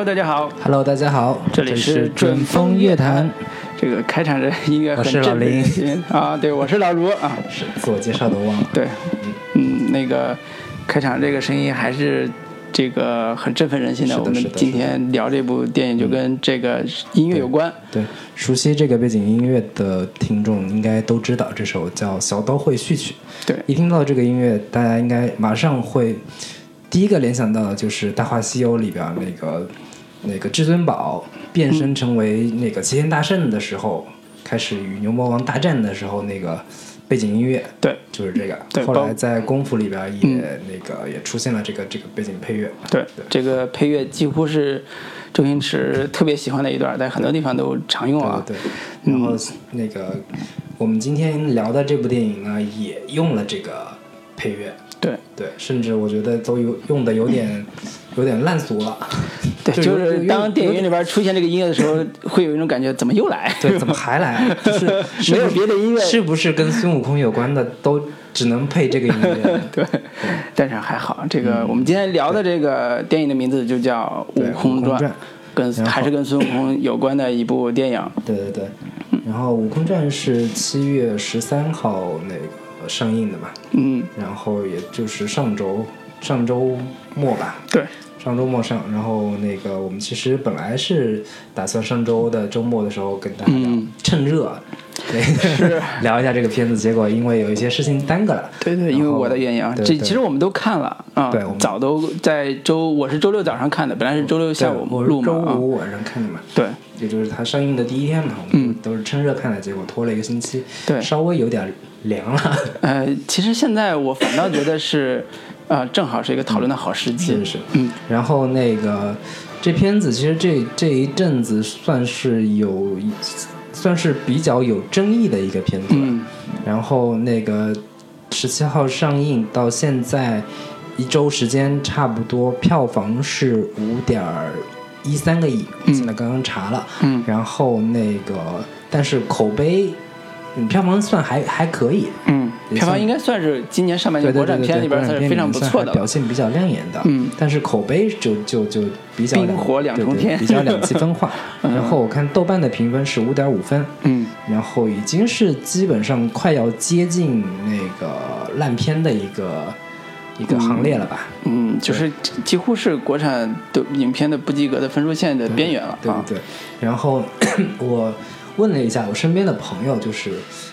Hello，大家好，Hello，大家好，这里是准风乐坛，这个开场的音乐很我是老振奋人林心啊，对，我是老卢啊，是自我介绍都忘了。对，嗯，那个开场这个声音还是这个很振奋人心的。我们今天聊这部电影就跟这个音乐有关。对，熟悉这个背景音乐的听众应该都知道，这首叫《小刀会序曲》。对，一听到这个音乐，大家应该马上会第一个联想到的就是《大话西游》里边那个那个至尊宝变身成为那个齐天大圣的时候，开始与牛魔王大战的时候那个背景音乐。对，就是这个。对后来在功夫里边也、嗯那个也出现了这个这个背景配乐。对，这个配乐几乎是周星驰特别喜欢的一段，在很多地方都常用啊。对对对，然后那个、我们今天聊的这部电影呢，也用了这个配乐，对对，甚至我觉得都有用的有点有点烂俗了，对，就是当电影院里边出现这个音乐的时候，会有一种感觉，怎么又来？对，怎么还来？就是是没有别的音乐是不是跟孙悟空有关的都只能配这个音乐？对，但是还好，这个我们今天聊的这个电影的名字就叫《悟空传悟空传》，跟还是跟孙悟空有关的一部电影。对对对，然后《悟空传》是七月十三号那个上映的嘛，嗯，然后也就是上周上周末吧，对，上周末上，然后那个我们其实本来是打算上周的周末的时候跟大家聊，嗯。趁热那个 聊一下这个片子，结果因为有一些事情耽搁了。对对，因为我的原因啊，对对。这其实我们都看了啊对我，们早都在周，我是周六早上看的，本来是周六下午对我录嘛啊，周五晚上看的嘛，对。也就是它上映的第一天嘛，我们都是趁热看的，结果拖了一个星期，嗯对。稍微有点凉了。呃，其实现在我反倒觉得是，呃，正好是一个讨论的好时机。是是，嗯，然后那个这片子其实这这一阵子算是有一算是比较有争议的一个片子。嗯然后那个十七号上映到现在一周时间，差不多票房是五点一三个亿，嗯现在刚刚查了。嗯然后那个但是口碑，嗯，票房算还还可以。嗯，票房应该算是今年上半年国产片里边算是非常不错的表。现比较亮眼的。嗯但是口碑就就就比较冰火两重天比较两极分化。嗯然后我看豆瓣的评分是五点五分，嗯然后已经是基本上快要接近那个烂片的一个一个行列了吧？嗯，就是几乎是国产的影片的不及格的分数线的边缘了啊。对对对。然后 我问了一下我身边的朋友，就是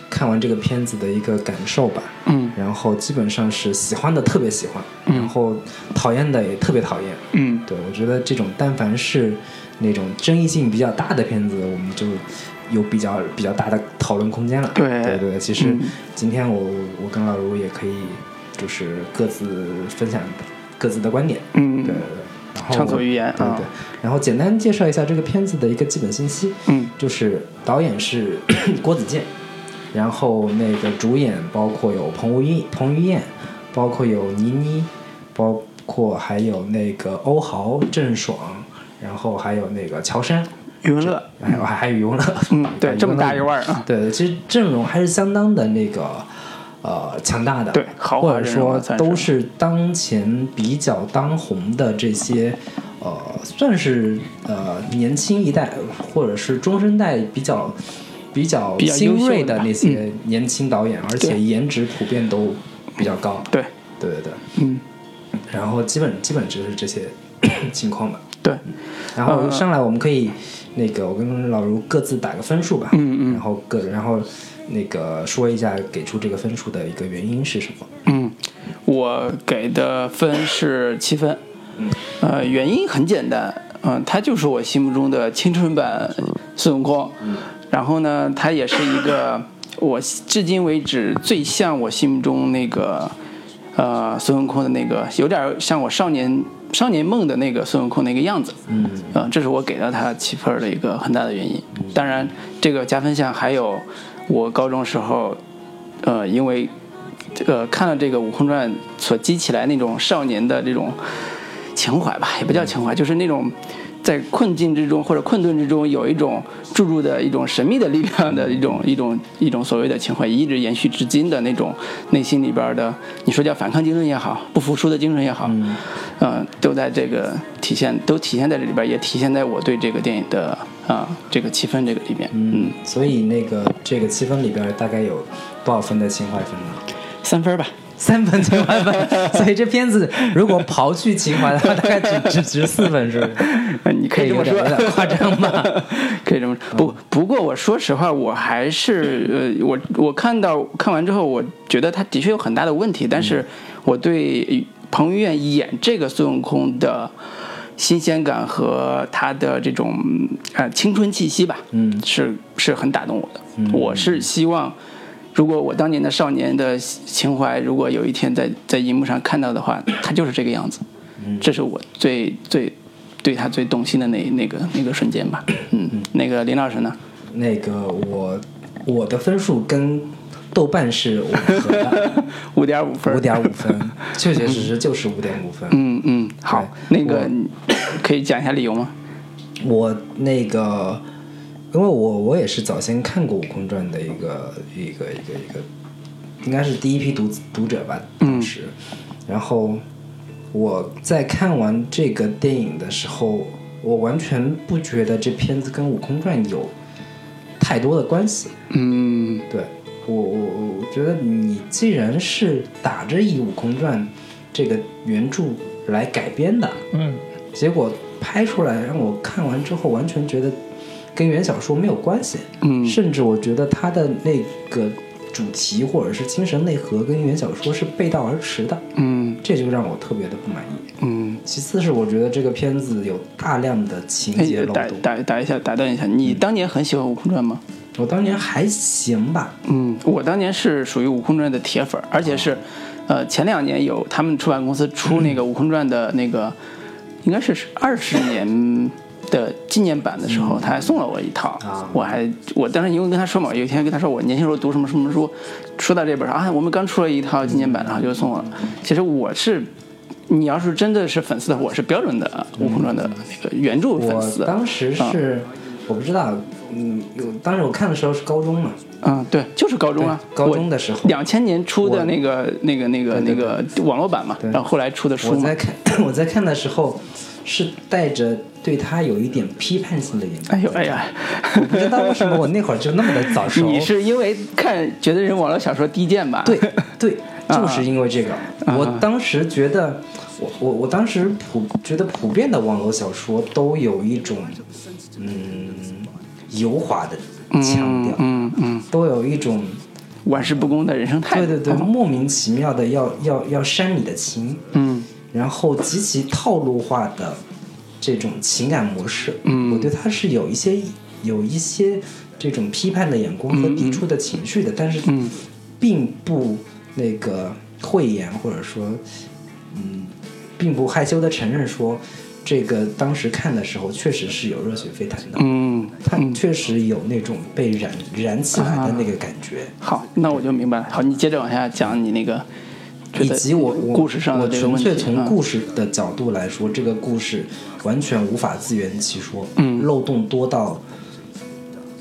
看完这个片子的一个感受吧。嗯然后基本上是喜欢的特别喜欢，嗯然后讨厌的也特别讨厌。嗯对我觉得这种但凡是那种争议性比较大的片子，我们就有比较比较大的讨论空间了。对对对，其实嗯今天我我跟老卢也可以就是各自分享各自的观点。嗯对对对。畅所欲言啊对对。然后简单介绍一下这个片子的一个基本信息。嗯就是导演是 郭子健，然后那个主演包括有彭于晏、彭于晏，包括有倪妮，包括还有那个欧豪、郑爽，然后还有那个乔杉，余文乐，还有还还有余文乐。嗯，对，啊这么大一腕儿啊。对，其实阵容还是相当的那个呃强大的，对豪华或者说都是当前比较当红的这些呃，算是呃年轻一代或者是中生代比较比较比较优新锐的那些年轻导演，而且颜值普遍都比较高。对，对对对，嗯。然后基本基本就是这些 情况吧。对，然后呃。上来我们可以那个我跟老卢各自打个分数吧，嗯嗯。然后各然后那个说一下给出这个分数的一个原因是什么？嗯，我给的分是七分。呃，原因很简单，嗯、他就是我心目中的青春版孙悟空。然后呢，他也是一个我至今为止最像我心目中那个呃孙悟空的那个，有点像我少年少年梦的那个孙悟空那个样子。嗯呃，这是我给到他七分的一个很大的原因。当然，这个加分项还有我高中时候，呃，因为这个看了这个《悟空传》所激起来那种少年的这种情怀吧，也不叫情怀，就是那种在困境之中或者困顿之中有一种注入的一种神秘的力量的一种一种一种所谓的情怀，一直延续至今的那种内心里边的，你说叫反抗精神也好，不服输的精神也好，嗯、都在这个体现，都体现在这里边，也体现在我对这个电影的啊、这个气氛这个里面，嗯，所以那个这个七分里边大概有多少分的情怀分呢？三分吧。三分情怀分，所以这片子如果刨去情怀的话，大概只只值四分，是不是？呃你可以这么说夸张吧？可以这么说。不不过我说实话，我还是呃，我我看到看完之后，我觉得他的确有很大的问题，但是我对彭于晏演这个孙悟空的新鲜感和他的这种呃青春气息吧，嗯是是很打动我的。我是希望。如果我当年的少年的情怀，如果有一天在在荧幕上看到的话，他就是这个样子。这是我最最对他最动心的那那个那个瞬间吧。嗯，那个林老师呢？那个我我的分数跟豆瓣是吻合的，五点五分。五点五分，确确实实就是五点五分。嗯嗯，好，那个可以讲一下理由吗？我那个，因为我我也是早先看过《悟空传》的一个一个一个一个，应该是第一批读读者吧，当时。然后我在看完这个电影的时候，我完全不觉得这片子跟《悟空传》有太多的关系。嗯对我我我我觉得你既然是打着以《悟空传》这个原著来改编的，嗯结果拍出来让我看完之后，完全觉得跟原小说没有关系，嗯甚至我觉得它的那个主题或者是精神内核跟原小说是背道而驰的，嗯这就让我特别的不满意。嗯。其次是我觉得这个片子有大量的情节哎，打漏洞，打打一下，打断一下，你当年很喜欢《悟空传》吗？我当年还行吧，嗯，我当年是属于《悟空传》的铁粉儿，而且是，呃，前两年有他们出版公司出那个《悟空传》的那个，应该是二十年的纪念版的时候，他还送了我一套。啊我还我当时因为跟他说嘛，有一天跟他说我年轻时候读什么什么书，说到这本儿啊，我们刚出了一套纪念版，然后就送我了。其实我是。你要是真的是粉丝的话，我是标准的《悟空传》的那个原著粉我丝。当时是、我不知道，嗯，有当时我看的时候是高中嘛，嗯，对，就是高中啊，高中的时候两千年出的那个那个那个那个网络版嘛，然后后来出的书我在。看 我在看的时候是带着对他有一点批判性的眼光。哎呦哎呀，我不知道为什么我那会儿就那么的早熟。你是因为看觉得人网络小说低贱吧？对对，啊就是因为这个，我当时觉得，我我我当时普觉得普遍的网络小说都有一种嗯油滑的腔调，嗯嗯，都有一种玩世不恭的人生态度。对对对，嗯莫名其妙的要要要煽你的情，嗯然后极其套路化的这种情感模式，嗯我对他是有一些有一些这种批判的眼光和抵触的情绪的，但是嗯并不那个讳言或者说嗯，并不害羞的承认说。这个当时看的时候，确实是有热血沸腾的，嗯，他确实有那种被燃燃起来的那个感觉。好，那我就明白了。好，你接着往下讲你那个，以及我我故事上的我。纯粹从嗯故事的角度来说，这个故事完全无法自圆其说，嗯漏洞多到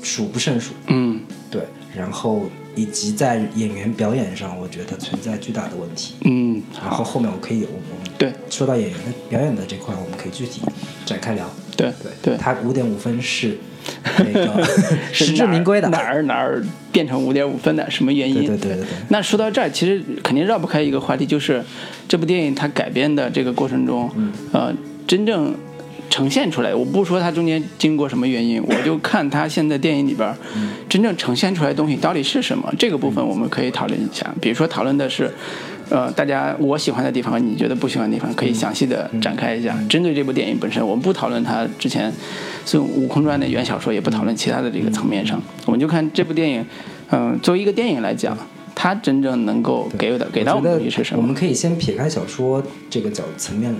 数不胜数。嗯对，然后以及在演员表演上，我觉得存在巨大的问题。嗯，然后后面我可以，我我们对说到演员的表演的这块，我们可以具体展开聊。对对对，他五点五分是那个 实至名归的。哪儿哪儿变成五点五分的？什么原因？对对对对对。那说到这儿，其实肯定绕不开一个话题，就是这部电影它改编的这个过程中，嗯呃，真正呈现出来，我不说它中间经过什么原因，我就看它现在电影里边真正呈现出来的东西到底是什么，这个部分我们可以讨论一下。比如说讨论的是。呃，大家我喜欢的地方和你觉得不喜欢的地方，可以详细的展开一下。针对这部电影本身，我们不讨论它之前孙悟空传的原小说，也不讨论其他的这个层面上，我们就看这部电影，嗯、作为一个电影来讲，它真正能够给的给到我们的东西是什么？我们可以先撇开小说这个角层面，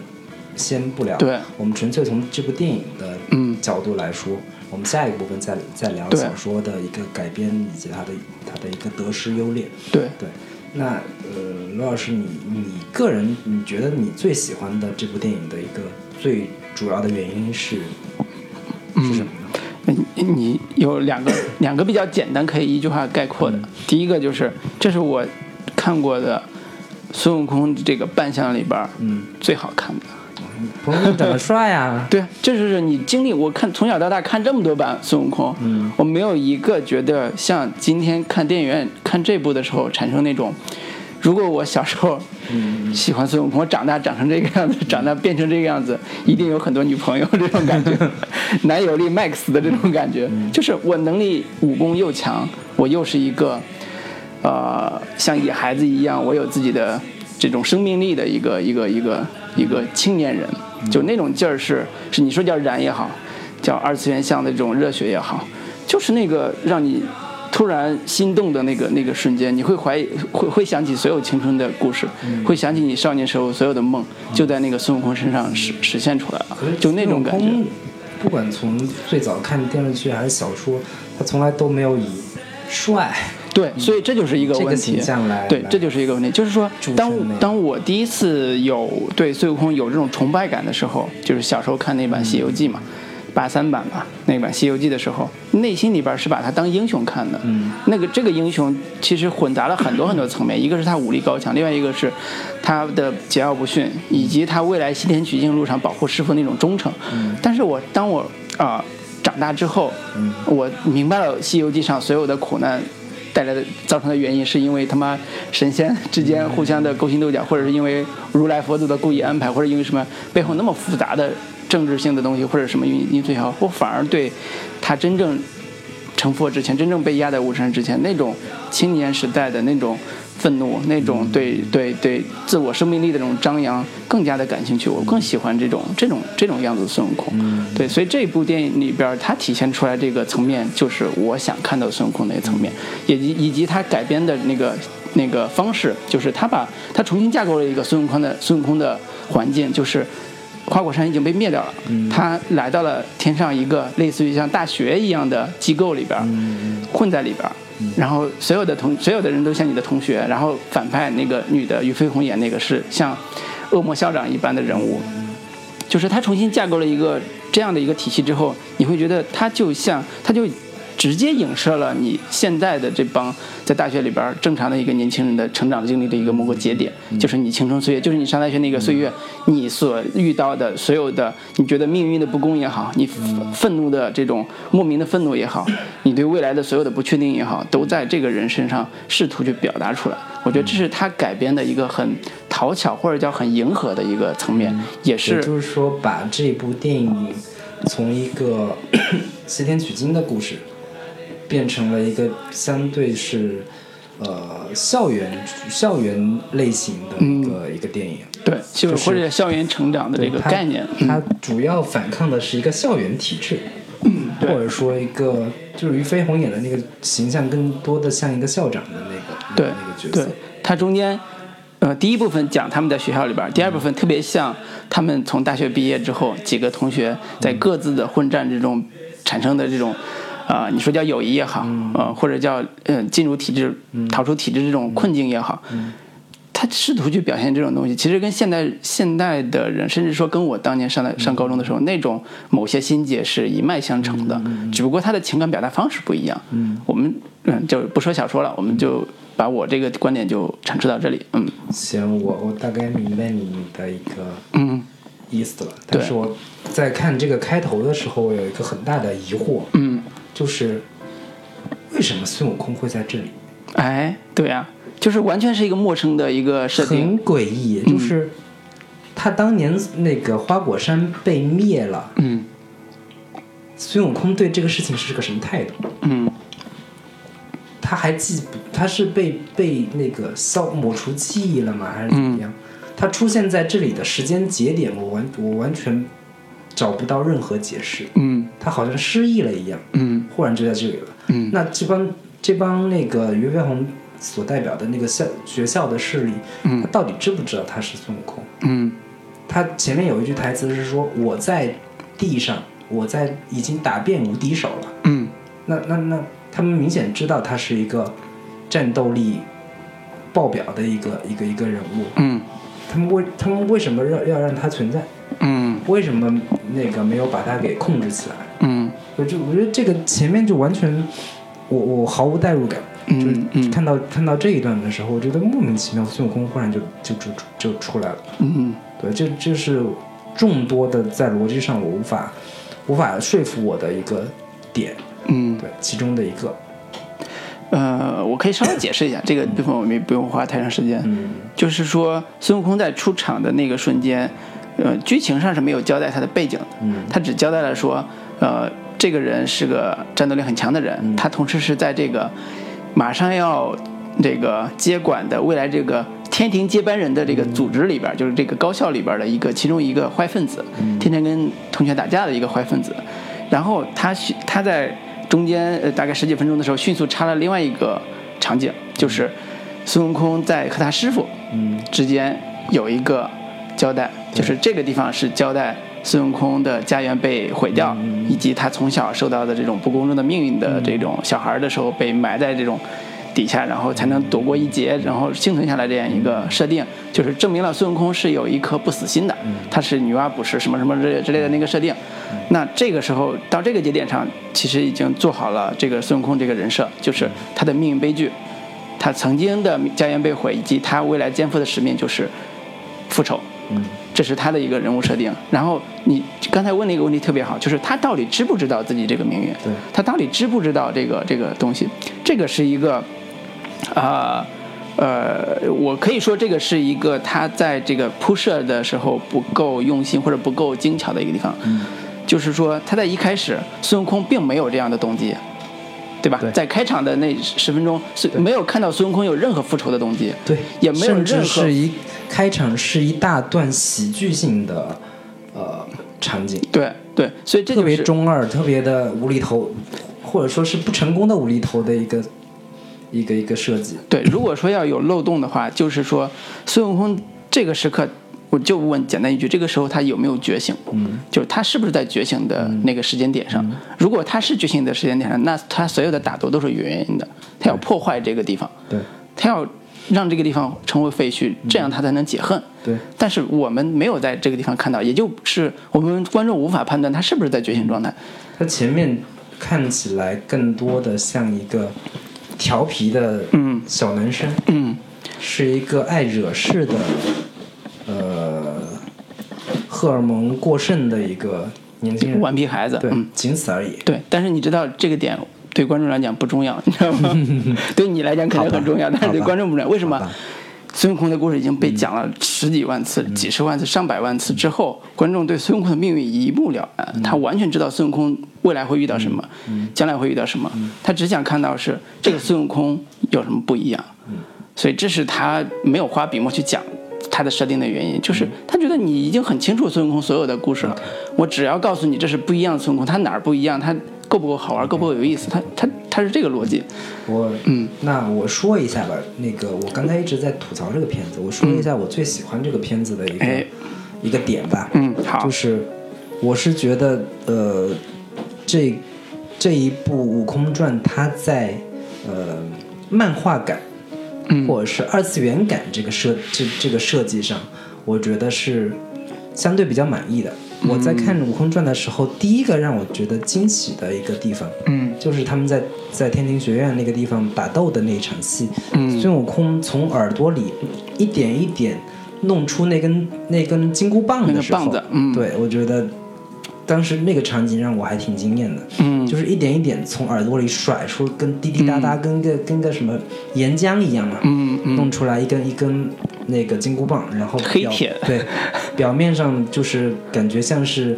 先不聊。对，我们纯粹从这部电影的嗯角度来说，我们下一个部分再再聊小说的一个改编以及它的它的一个得失优劣。对，对，那呃，罗老师，你你个人你觉得你最喜欢的这部电影的一个最主要的原因是嗯是什么呢？你你有两个 两个比较简单可以一句话概括的。第一个就是，这是我看过的孙悟空这个扮相里边儿嗯，最好看的。彭于晏长得帅啊，对啊，这就是你经历。我看从小到大看这么多版孙悟空，嗯。我没有一个觉得像今天看电影院看这部的时候产生那种，如果我小时候嗯喜欢孙悟空，我长大长成这个样子，长大变成这个样子，一定有很多女朋友 这种感觉，男友力 max 的这种感觉，就是我能力武功又强，我又是一个，呃，像野孩子一样，我有自己的这种生命力的一个一个一个一个青年人，就那种劲儿是是你说叫燃也好，叫二次元向的这种热血也好，就是那个让你突然心动的那个那个瞬间，你会怀疑会会想起所有青春的故事，会想起你少年时候所有的梦，就在那个孙悟空身上实实现出来了，就那种感觉。不管从最早看电视剧还是小说，他从来都没有以帅对，所以这就是一个问题对，这就是一个问题，就是说，当当我第一次有对孙悟空有这种崇拜感的时候，就是小时候看那版《西游记》嘛，八三版吧，那版《西游记》的时候，内心里边是把他当英雄看的。嗯，那个这个英雄其实混杂了很多很多层面，一个是他武力高强，另外一个是他的桀骜不驯，以及他未来西天取经路上保护师傅那种忠诚。嗯但是我当我啊、长大之后，嗯我明白了《西游记》上所有的苦难带来的造成的原因，是因为他妈神仙之间互相的勾心斗角，或者是因为如来佛祖的故意安排，或者因为什么背后那么复杂的政治性的东西，或者什么因因素也好，我反而对他真正成佛之前，真正被压在五山之前那种青年时代的那种愤怒，那种对对对自我生命力的这种张扬，更加的感兴趣。我更喜欢这种这种这种样子的孙悟空。对，所以这部电影里边它体现出来这个层面，就是我想看到孙悟空那个层面，以及以及他改编的那个那个方式，就是他把他重新架构了一个孙悟空的孙悟空的环境，就是。花果山已经被灭掉了，他来到了天上一个类似于像大学一样的机构里边，混在里边儿，然后所有的同所有的人都像你的同学，然后反派那个女的俞飞鸿演那个是像恶魔校长一般的人物，就是他重新架构了一个这样的一个体系之后，你会觉得他就像他就直接影射了你现在的这帮在大学里边正常的一个年轻人的成长经历的一个某个节点，就是你青春岁月，就是你上大学那个岁月，你所遇到的所有的你觉得命运的不公也好，你愤愤怒的这种莫名的愤怒也好，你对未来的所有的不确定也好，都在这个人身上试图去表达出来。我觉得这是他改编的一个很讨巧或者叫很迎合的一个层面，也也是就是说，把这部电影从一个 西天取经的故事，变成了一个相对是呃校园校园类型的一个、一个电影。对，就是或者校园成长的这个概念。它主要反抗的是一个校园体制，嗯或者说一个就是俞飞鸿演的那个形象更多的像一个校长的那个对那个角对色。，它中间，呃，第一部分讲他们在学校里边，第二部分特别像他们从大学毕业之后，几个同学在各自的混战之中产生的这种，啊、你说叫友谊也好，呃，或者叫嗯、呃进入体制、逃出体制这种困境也好。他试图去表现这种东西，其实跟现代现代的人，甚至说跟我当年上的上高中的时候那种某些心结是一脉相承的，只不过他的情感表达方式不一样。嗯，我们嗯就不说小说了，我们就把我这个观点就阐述到这里。嗯。行，我我大概明白你的一个嗯意思了。但是我在看这个开头的时候，我有一个很大的疑惑，嗯，就是为什么孙悟空会在这里？哎，对呀、就是完全是一个陌生的一个设定。很诡异，就是他当年那个花果山被灭了，嗯孙悟空对这个事情是个什么态度？嗯他还记不？他是被被那个消抹除记忆了吗？还是怎么样？他出现在这里的时间节点，我完我完全找不到任何解释。嗯他好像失忆了一样，嗯忽然就在这里了。嗯那这帮这帮那个俞飞鸿所代表的那个校学校的势力，嗯他到底知不知道他是孙悟空？嗯他前面有一句台词是说：“我在地上，我在已经打遍无敌手了。嗯那”那那他们明显知道他是一个战斗力爆表的一个一个一个人物，嗯他们为他们为什么要要让它存在？嗯为什么那个没有把它给控制起来？嗯我就我觉得这个前面就完全，我我毫无代入感。嗯就是嗯看到看到这一段的时候，我觉得莫名其妙，孙悟空忽然就就就就就出来了。嗯对，这这是众多的在逻辑上我无法无法说服我的一个点，嗯，对，其中的一个。呃，我可以稍微解释一下这个部分，我们也不用花太长时间。嗯。就是说，孙悟空在出场的那个瞬间，呃，剧情上是没有交代他的背景的，嗯。他只交代了说，呃，这个人是个战斗力很强的人，他同时是在这个马上要这个接管的未来这个天庭接班人的这个组织里边，就是这个高校里边的一个其中一个坏分子，天天跟同学打架的一个坏分子。然后他迅他在中间呃大概十几分钟的时候，迅速插了另外一个场景，就是孙悟空在和他师傅嗯之间有一个交代，就是这个地方是交代孙悟空的家园被毁掉，以及他从小受到的这种不公正的命运的这种小孩的时候被埋在这种底下，然后才能躲过一劫，然后幸存下来这样一个设定，就是证明了孙悟空是有一颗不死心的，他是女娲补石什么什么之类之类的那个设定。那这个时候到这个节点上，其实已经做好了这个孙悟空这个人设，就是他的命运悲剧。他曾经的家园被毁，以及他未来肩负的使命就是复仇，嗯这是他的一个人物设定。然后你刚才问那个问题特别好，就是他到底知不知道自己这个命运？对他到底知不知道这个这个东西？这个是一个，啊呃我可以说这个是一个他在这个铺设的时候不够用心或者不够精巧的一个地方。嗯就是说他在一开始孙悟空并没有这样的动机。对吧？对在开场的那十分钟，是没有看到孙悟空有任何复仇的动机，对，也没有甚至任何是一开场是一大段喜剧性的呃场景，对对，所以这特别就是中二，特别的无厘头，或者说是不成功的无厘头的一个一个一个设计。对。如果说要有漏洞的话，就是说孙悟空这个时刻，我就问简单一句：这个时候他有没有觉醒？嗯，就是他是不是在觉醒的那个时间点上？如果他是觉醒的时间点上，那他所有的打斗都是有原因的，他要破坏这个地方，对他要让这个地方成为废墟，这样他才能解恨。对，但是我们没有在这个地方看到，也就是我们观众无法判断他是不是在觉醒状态。他前面看起来更多的像一个调皮的嗯小男生，嗯是一个爱惹事的，呃，荷尔蒙过剩的一个年轻人。顽皮孩子，对嗯，，仅此而已。对。但是你知道这个点对观众来讲不重要，你知道吗？对你来讲肯定很重要，但是对观众不重要。为什么？孙悟空的故事已经被讲了十几万次、几十万次、上百万次之后，观众对孙悟空的命运一目了然，他完全知道孙悟空未来会遇到什么，将来会遇到什么，他只想看到是这个孙悟空有什么不一样，所以这是他没有花笔墨去讲他的设定的原因，就是他觉得你已经很清楚孙悟空所有的故事了，我只要告诉你这是不一样的孙悟空，他哪儿不一样，他够不够好玩，够不够有意思，他他他是这个逻辑，我嗯，那我说一下吧。那个我刚才一直在吐槽这个片子，我说一下我最喜欢这个片子的一个、哎一个点吧。嗯，好就，是我是觉得呃，这这一部《悟空传》它在呃漫画感嗯或者是二次元感这个设这这个设计上，我觉得是相对比较满意的。我在看《悟空传》的时候，第一个让我觉得惊喜的一个地方，嗯。就是他们在在天庭学院那个地方打斗的那一场戏，嗯。孙悟空从耳朵里一点一点弄出那根那根金箍棒的时候，那个棒子嗯。对我觉得当时那个场景让我还挺惊艳的，嗯，就是一点一点从耳朵里甩出跟滴滴答答跟个、跟个什么岩浆一样嘛，嗯嗯。弄出来一根一根那个金箍棒，然后表黑铁。对，表面上就是感觉像是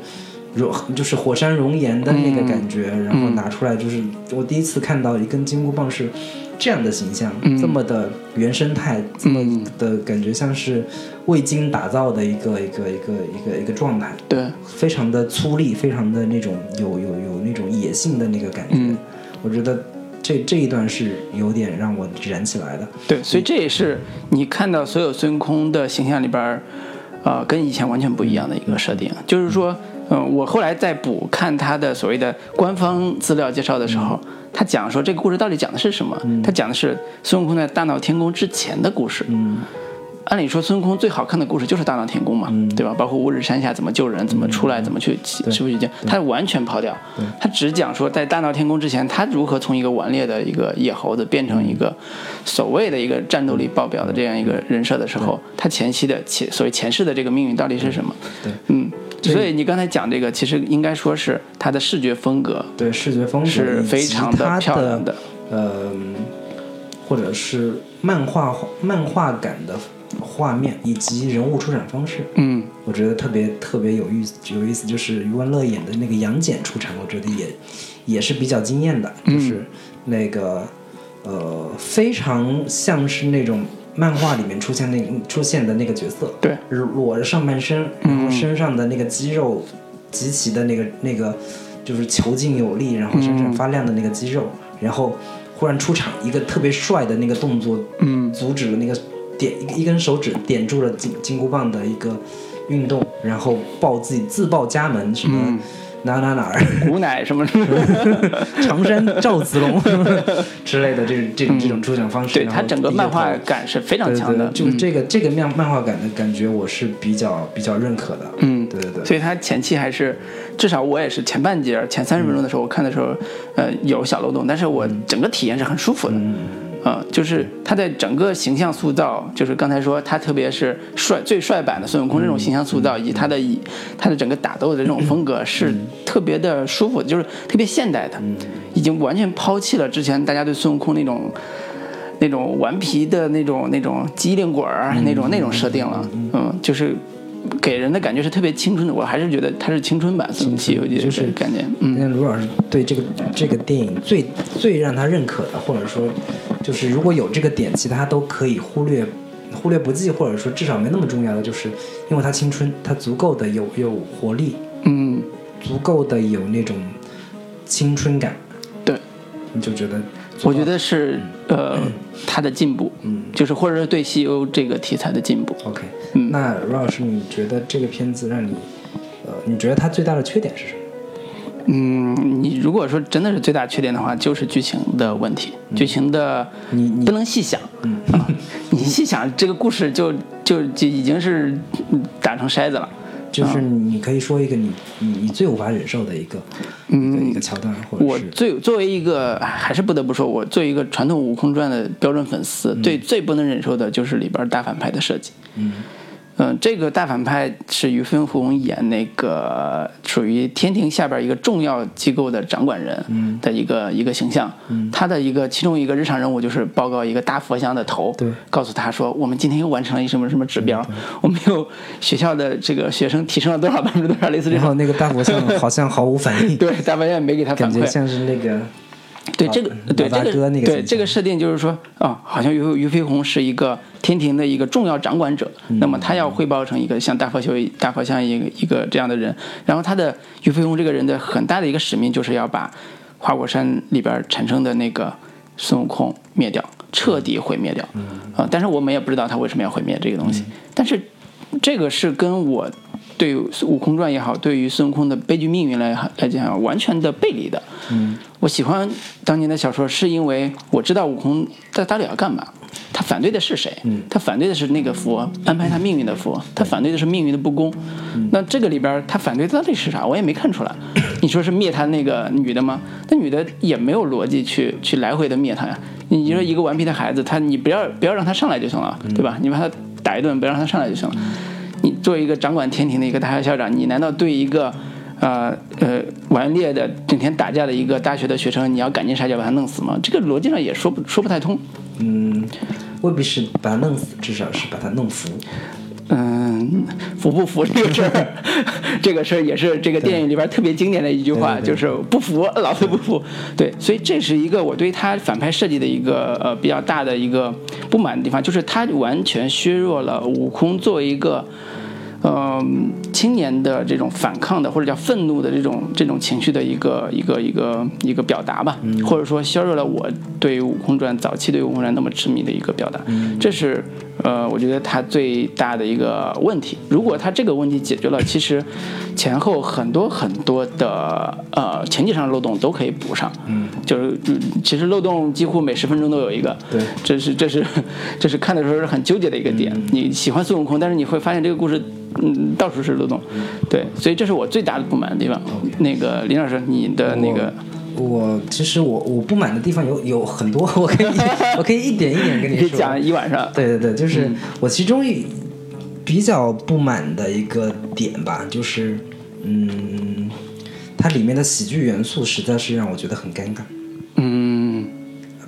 熔，就是火山熔岩的那个感觉，然后拿出来就是我第一次看到一根金箍棒是这样的形象，这么的原生态，这么的感觉像是未经打造的一个一个一个一个一个状态，对，非常的粗粝，非常的那种有有有那种野性的那个感觉，嗯。我觉得这这一段是有点让我燃起来的。对，所以这也是你看到所有孙悟空的形象里边儿，呃，跟以前完全不一样的一个设定。就是说，嗯、我后来在补看他的所谓的官方资料介绍的时候，他讲说这个故事到底讲的是什么？他讲的是孙悟空在大闹天宫之前的故事。嗯按理说孙悟空最好看的故事就是大闹天宫嘛，对吧？包括五指山下怎么救人，怎么出来，怎么去师傅取经，他完全抛掉，他只讲说在大闹天宫之前，他如何从一个顽劣的一个野猴子变成一个所谓的一个战斗力爆表的这样一个人设的时候，他前期的前所谓前世的这个命运到底是什么？对，嗯。所以你刚才讲这个，其实应该说是他的视觉风格，对视觉风格是非常的漂亮的，呃，或者是漫画漫画感的画面以及人物出场方式，嗯，我觉得特别特别有意思，有意思就是余文乐演的那个杨戬出场，我觉得也也是比较惊艳的，就是那个呃非常像是那种。漫画里面出现那出现的那个角色，对，裸着上半身，然后身上的那个肌肉极其的那个那个就是遒劲有力，然后闪闪发亮的那个肌肉，然后忽然出场一个特别帅的那个动作，嗯，阻止了那个点一一根手指点住了金金箍棒的一个运动，然后报自己自报家门什么。哪哪哪儿，古乃什么什么，常山赵子龙 之类的这这种这种出场方式，对他整个漫画感是非常强的，就这个这个漫漫画感的感觉，我是比较比较认可的。嗯，对对对。所以他前期还是，至少我也是前半截前三十分钟的时候，我看的时候，呃，有小漏洞，但是我整个体验是很舒服的。呃，就是他在整个形象塑造，就是刚才说他特别是帅最帅版的孙悟空这种形象塑造，以及他的以他的整个打斗的这种 风格是特别的舒服，就是特别现代的，已经完全抛弃了之前大家对孙悟空那种那种顽皮的那种那种机灵鬼儿那种那种设定了，嗯，就是。给人的感觉是特别青春的，我还是觉得它是青春版《西游记》就是感觉。嗯，卢老师对这个这个电影最最让他认可的，或者说就是如果有这个点，其他都可以忽略忽略不计，或者说至少没那么重要的，就是因为它青春，它足够的有有活力，嗯，足够的有那种青春感。对，你就觉得。我觉得是呃，他的进步，嗯，就是或者是对西游这个题材的进步。OK，嗯，那罗老师，你觉得这个片子让你，呃，你觉得它最大的缺点是什么？嗯，你如果说真的是最大缺点的话，就是剧情的问题，剧情的你不能细想，嗯，你细想这个故事就就就已经是打成筛子了。就是你可以说一个你你你最无法忍受的一个嗯一个桥段，或者我最作为一个还是不得不说，我作为一个传统《悟空传》的标准粉丝，对最不能忍受的就是里边大反派的设计。嗯。嗯，这个大反派是于飞鸿演那个属于天庭下边一个重要机构的掌管人的一个一个形象。他的一个其中一个日常任务就是报告一个大佛像的头，告诉他说我们今天又完成了一什么什么指标，我们又学校的这个学生提升了多少百分之多少，类似这种。然后那个大佛像好像毫无反应。对，大佛像没给他反馈。感觉像是那个。对这个，对这个，对这个设定就是说，啊，好像于于飞鸿是一个天庭的一个重要掌管者，那么他要汇报成一个像大佛修大佛像一个一个这样的人，然后他的于飞鸿这个人的很大的一个使命就是要把花果山里边产生的那个孙悟空灭掉，彻底毁灭掉，啊，但是我们也不知道他为什么要毁灭这个东西，但是这个是跟我。对《悟空传》也好，对于孙悟空的悲剧命运来来讲，完全的背离的。嗯，我喜欢当年的小说，是因为我知道悟空在到底要干嘛。他反对的是谁？嗯，他反对的是那个佛安排他命运的佛，他反对的是命运的不公。那这个里边他反对到底是啥？我也没看出来。你说是灭他那个女的吗？那女的也没有逻辑去去来回的灭他呀。你说一个顽皮的孩子，他你不要不要让他上来就行了，对吧？你把他打一顿，不要让他上来就行了。你作为一个掌管天庭的一个大学校长，你难道对一个，呃呃顽劣的、整天打架的一个大学的学生，你要赶尽杀绝把他弄死吗？这个逻辑上也说不说不太通。嗯，未必是把他弄死，至少是把他弄服。嗯，服不服这个事儿，这个事儿也是这个电影里边特别经典的一句话，就是不服，老子不服。对，所以这是一个我对他反派设计的一个呃比较大的一个不满的地方，就是他完全削弱了悟空作为一个。嗯，青年的这种反抗的或者叫愤怒的这种这种情绪的一个一个一个一个表达吧，或者说削弱了我对《悟空传》早期对《悟空传》那么痴迷的一个表达，这是呃，我觉得它最大的一个问题。如果它这个问题解决了，其实前后很多很多的呃前期上的漏洞都可以补上。嗯，就是就其实漏洞几乎每十分钟都有一个。对，这是这是这是看的时候是很纠结的一个点。你喜欢孙悟空，但是你会发现这个故事嗯到处是漏洞。对，所以这是我最大的不满的地方。那个林老师，你的那个。我其实我我不满的地方有 有很多，我可以我可以一点一点跟你说。讲一晚上。对对对，就是我其中比较不满的一个点吧，就是嗯，它里面的喜剧元素实在是让我觉得很尴尬。嗯，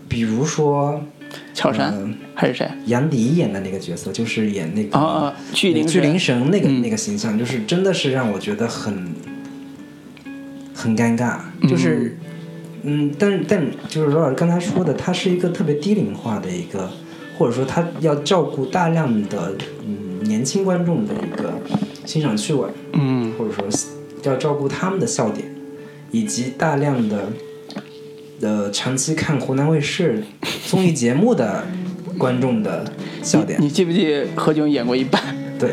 比如说乔杉还是谁？杨迪演的那个角色，就是演那个啊巨灵巨灵神那个那个形象，就是真的是让我觉得很很尴尬，就是。嗯，但但就是罗老师刚才说的，他是一个特别低龄化的一个，或者说他要照顾大量的嗯年轻观众的一个欣赏趣味，嗯，或者说要照顾他们的笑点，以及大量的呃长期看湖南卫视综艺节目的观众的笑点。你记不记何炅演过一半？对，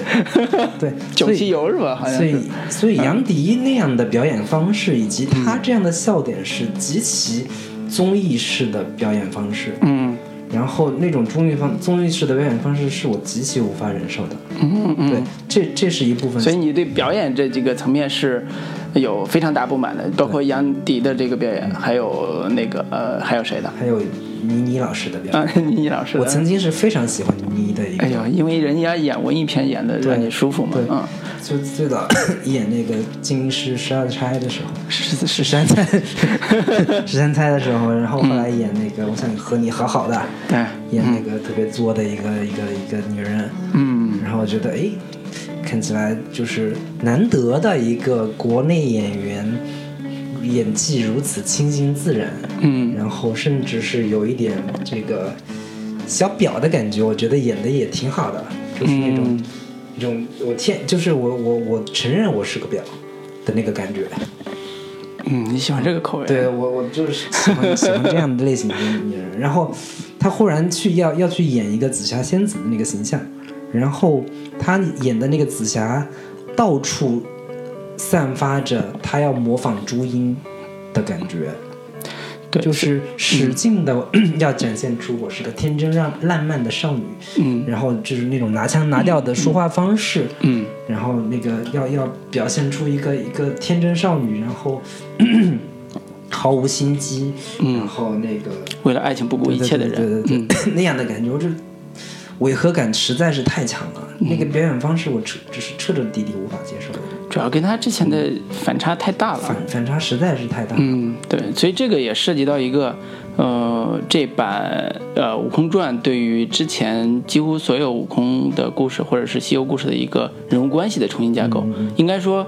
对，九七油是吧？好像所以，所以杨迪那样的表演方式，以及他这样的笑点，是极其综艺式的表演方式。嗯，然后那种综艺方综艺式的表演方式，是我极其无法忍受的。嗯嗯，对，这这是一部分。所以你对表演这几个层面是有非常大不满的，包括杨迪的这个表演，还有那个呃，还有谁的？还有倪妮老师的表演。啊，倪妮老师，我曾经是非常喜欢倪妮的一个。哎呀，因为人家演文艺片演的让你舒服嘛。对，嗯，就最早 演那个《金师十二钗》的时候，十十三钗，十三钗 的时候，然后后来演那个《我想和你好好的》，对，演那个特别作的一个一个一个女人。嗯，然后我觉得，哎，看起来就是难得的一个国内演员。演技如此清新自然，嗯，然后甚至是有一点这个小表的感觉，我觉得演的也挺好的，就是那种那种我天，就是我我我承认我是个表的那个感觉。嗯，你喜欢这个口味？对我我就是喜欢喜欢这样的类型的女人。然后她忽然去要要去演一个紫霞仙子的那个形象，然后她演的那个紫霞到处。散发着他要模仿朱茵的感觉，对，就是使劲的 要展现出我是个天真让烂漫的少女，嗯，然后就是那种拿腔拿调的说话方式，嗯，然后那个要要表现出一个一个天真少女，然后 毫无心机，然后那个为了爱情不顾一切的人，对对对，那样的感觉，我就违和感实在是太强了，那个表演方式我彻只是彻彻底底无法接受。主要跟他之前的反差太大了，反反差实在是太大。嗯，对，所以这个也涉及到一个，呃，这版呃《悟空传》对于之前几乎所有悟空的故事或者是西游故事的一个人物关系的重新架构。应该说，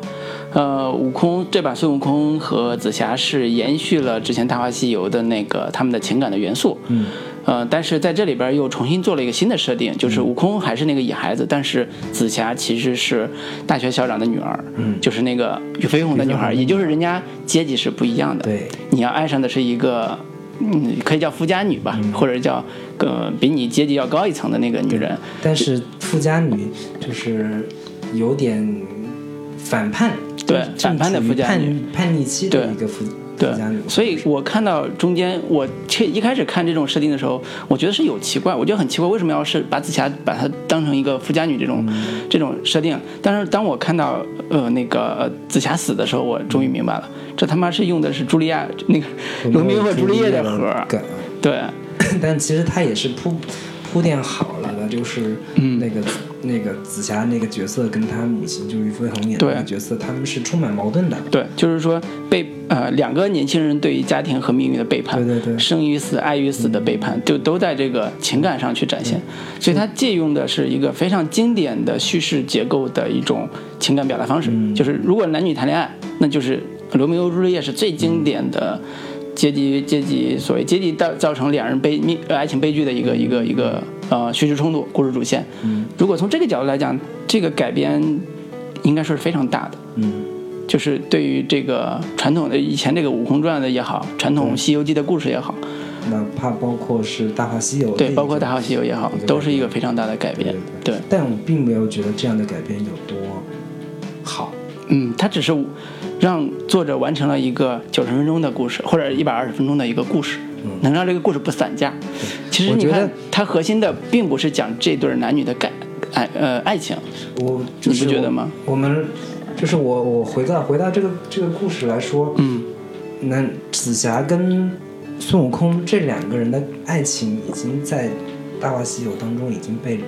呃，悟空这版孙悟空和紫霞是延续了之前《大话西游》的那个他们的情感的元素。嗯。呃，但是在这里边又重新做了一个新的设定，就是悟空还是那个野孩子，但是紫霞其实是大学校长的女儿，嗯，就是那个俞飞鸿的女孩，也就是人家阶级是不一样的。对，你要爱上的是一个，嗯，可以叫富家女吧，或者叫呃比你阶级要高一层的那个女人。但是富家女就是有点反叛，对，反叛的富家女，叛逆期的一个富。对，所以我看到中间，我切一开始看这种设定的时候，我觉得是有奇怪，我觉得很奇怪，为什么要是把紫霞把她当成一个富家女这种这种设定？但是当我看到呃那个紫霞死的时候，我终于明白了，这他妈是用的是茱莉亚那个 罗密欧和朱丽叶的盒，对。但其实他也是铺铺垫好了的，就是那个那个紫霞那个角色跟她母亲就俞飞鸿演的那个角色，他们是充满矛盾的。对，就是说被呃两个年轻人对于家庭和命运的背叛，对对对，生与死、爱与死的背叛，就都在这个情感上去展现。所以他借用的是一个非常经典的叙事结构的一种情感表达方式，就是如果男女谈恋爱，那就是罗密欧朱丽叶是最经典的。阶级阶级所谓阶级造造成两人悲命爱情悲剧的一个一个一个呃叙事冲突故事主线。嗯，如果从这个角度来讲，这个改编应该说是非常大的。嗯，就是对于这个传统的以前这个《悟空传》的也好，传统《西游记》的故事也好，哪怕包括是《大话西游》对，包括《大话西游》也好都是一个非常大的改编。对对，但我并没有觉得这样的改编有多好。嗯，它只是让作者完成了一个九十分钟的故事，或者一百二十分钟的一个故事，能让这个故事不散架。其实你看它核心的并不是讲这对男女的感爱呃爱情，我你不觉得吗？我们就是我我回到回到这个这个故事来说，嗯那紫霞跟孙悟空这两个人的爱情已经在《大话西游》当中已经被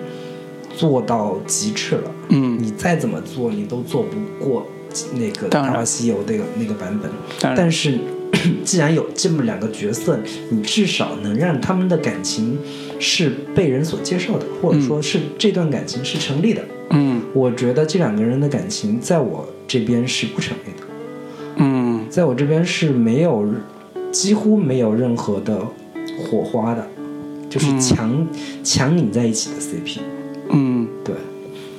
做到极致了。嗯，你再怎么做，你都做不过那个《大话西游》那个那个版本。但是，既然有这么两个角色，你至少能让他们的感情是被人所接受的，或者说是这段感情是成立的。嗯。我觉得这两个人的感情在我这边是不成立的，嗯。在我这边是没有，几乎没有任何的火花的，就是强、强拧在一起的 CP。嗯。对，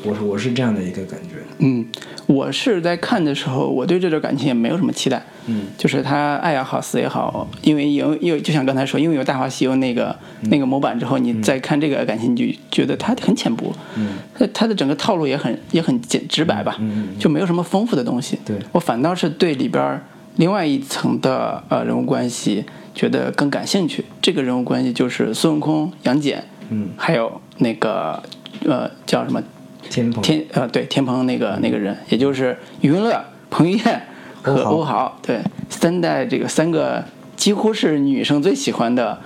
我是我是这样的一个感觉。嗯，我是在看的时候，我对这段感情也没有什么期待。嗯，就是他爱也好，死也好，因为有有就像刚才说，因为有《大话西游》那个、那个模板之后，你再看这个感情，你就觉得它很浅薄。嗯，它它的整个套路也很也很简直白吧，嗯就没有什么丰富的东西。对我反倒是对里边儿另外一层的呃人物关系觉得更感兴趣。这个人物关系就是孙悟空、杨戬，嗯，还有那个呃叫什么天蓬。天呃对天蓬那个那个人，也就是余文乐、彭于晏和欧豪，对三代这个三个几乎是女生最喜欢的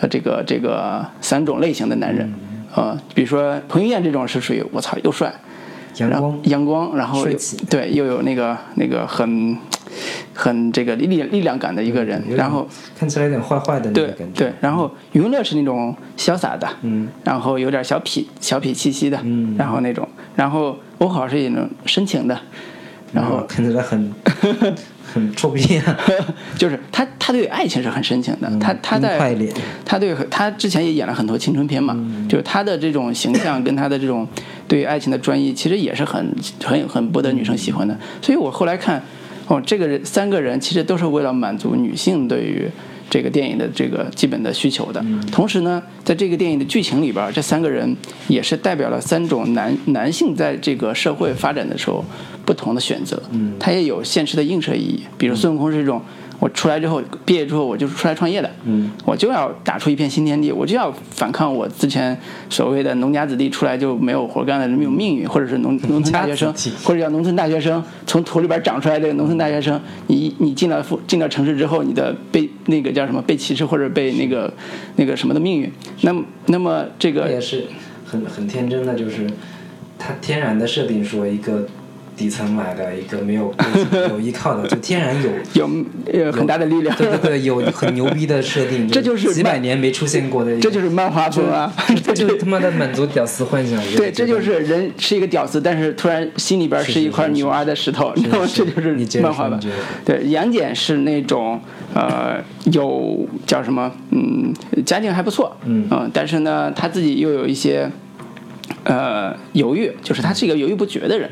呃这个这个三种类型的男人，嗯。呃，比如说彭于晏这种是属于我操又帅，阳光。阳光，然后对又有那个那个很很这个力力量感的一个人然后看起来有点坏坏的那个对感觉。对，然后余文乐是那种潇洒的，嗯，然后有点小痞小痞气息的，嗯然后那种，然后欧豪是那种深情的，然后哦看起来很 很臭屁啊，就是他他对爱情是很深情的，他他在。他对他之前也演了很多青春片嘛，就是他的这种形象跟他的这种对爱情的专一，其实也是很很很博得女生喜欢的。所以我后来看，哦，这个人三个人其实都是为了满足女性对于这个电影的这个基本的需求的。同时呢，在这个电影的剧情里边，这三个人也是代表了三种男男性在这个社会发展的时候不同的选择。嗯，它也有现实的映射意义。比如孙悟空是一种。我出来之后，毕业之后我就是出来创业的，嗯，我就要打出一片新天地，我就要反抗我之前所谓的农家子弟出来就没有活干的这种命运，或者是农 农村大学生或者叫农村大学生，从土里边长出来这个农村大学生，你你进了进到城市之后，你的被那个叫什么被歧视或者被那个那个什么的命运，那么那么这个也是很很天真的，就是他天然的设定说一个底层买的，一个没有 有依靠的，就天然有。有呃很大的力量，对对对，有很牛逼的设定，这就是几百年没出现过的这就是漫画风啊，这就是他妈的满足屌丝幻想。对，这就是人是一个屌丝，但是突然心里边是一块女娲的石头，你知道吗？这就是漫画版说你接着说。对，杨戬是那种呃有叫什么嗯家境还不错，嗯但是呢他自己又有一些呃犹豫，就是他是一个犹豫不决的人。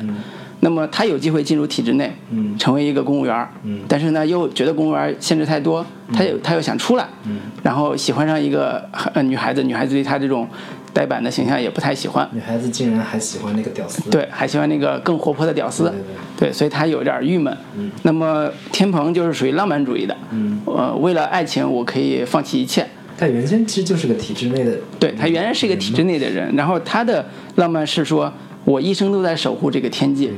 那么他有机会进入体制内，嗯。成为一个公务员儿，嗯。但是呢又觉得公务员儿限制太多，他又他又想出来，嗯。然后喜欢上一个呃女孩子，女孩子对他这种呆板的形象也不太喜欢，女孩子竟然还喜欢那个屌丝。对，还喜欢那个更活泼的屌丝，对对对。所以他有点郁闷。那么天蓬就是属于浪漫主义的，嗯。呃，为了爱情我可以放弃一切。他原先其实就是个体制内的，对他原来是一个体制内的人，然后他的浪漫是说，我一生都在守护这个天界，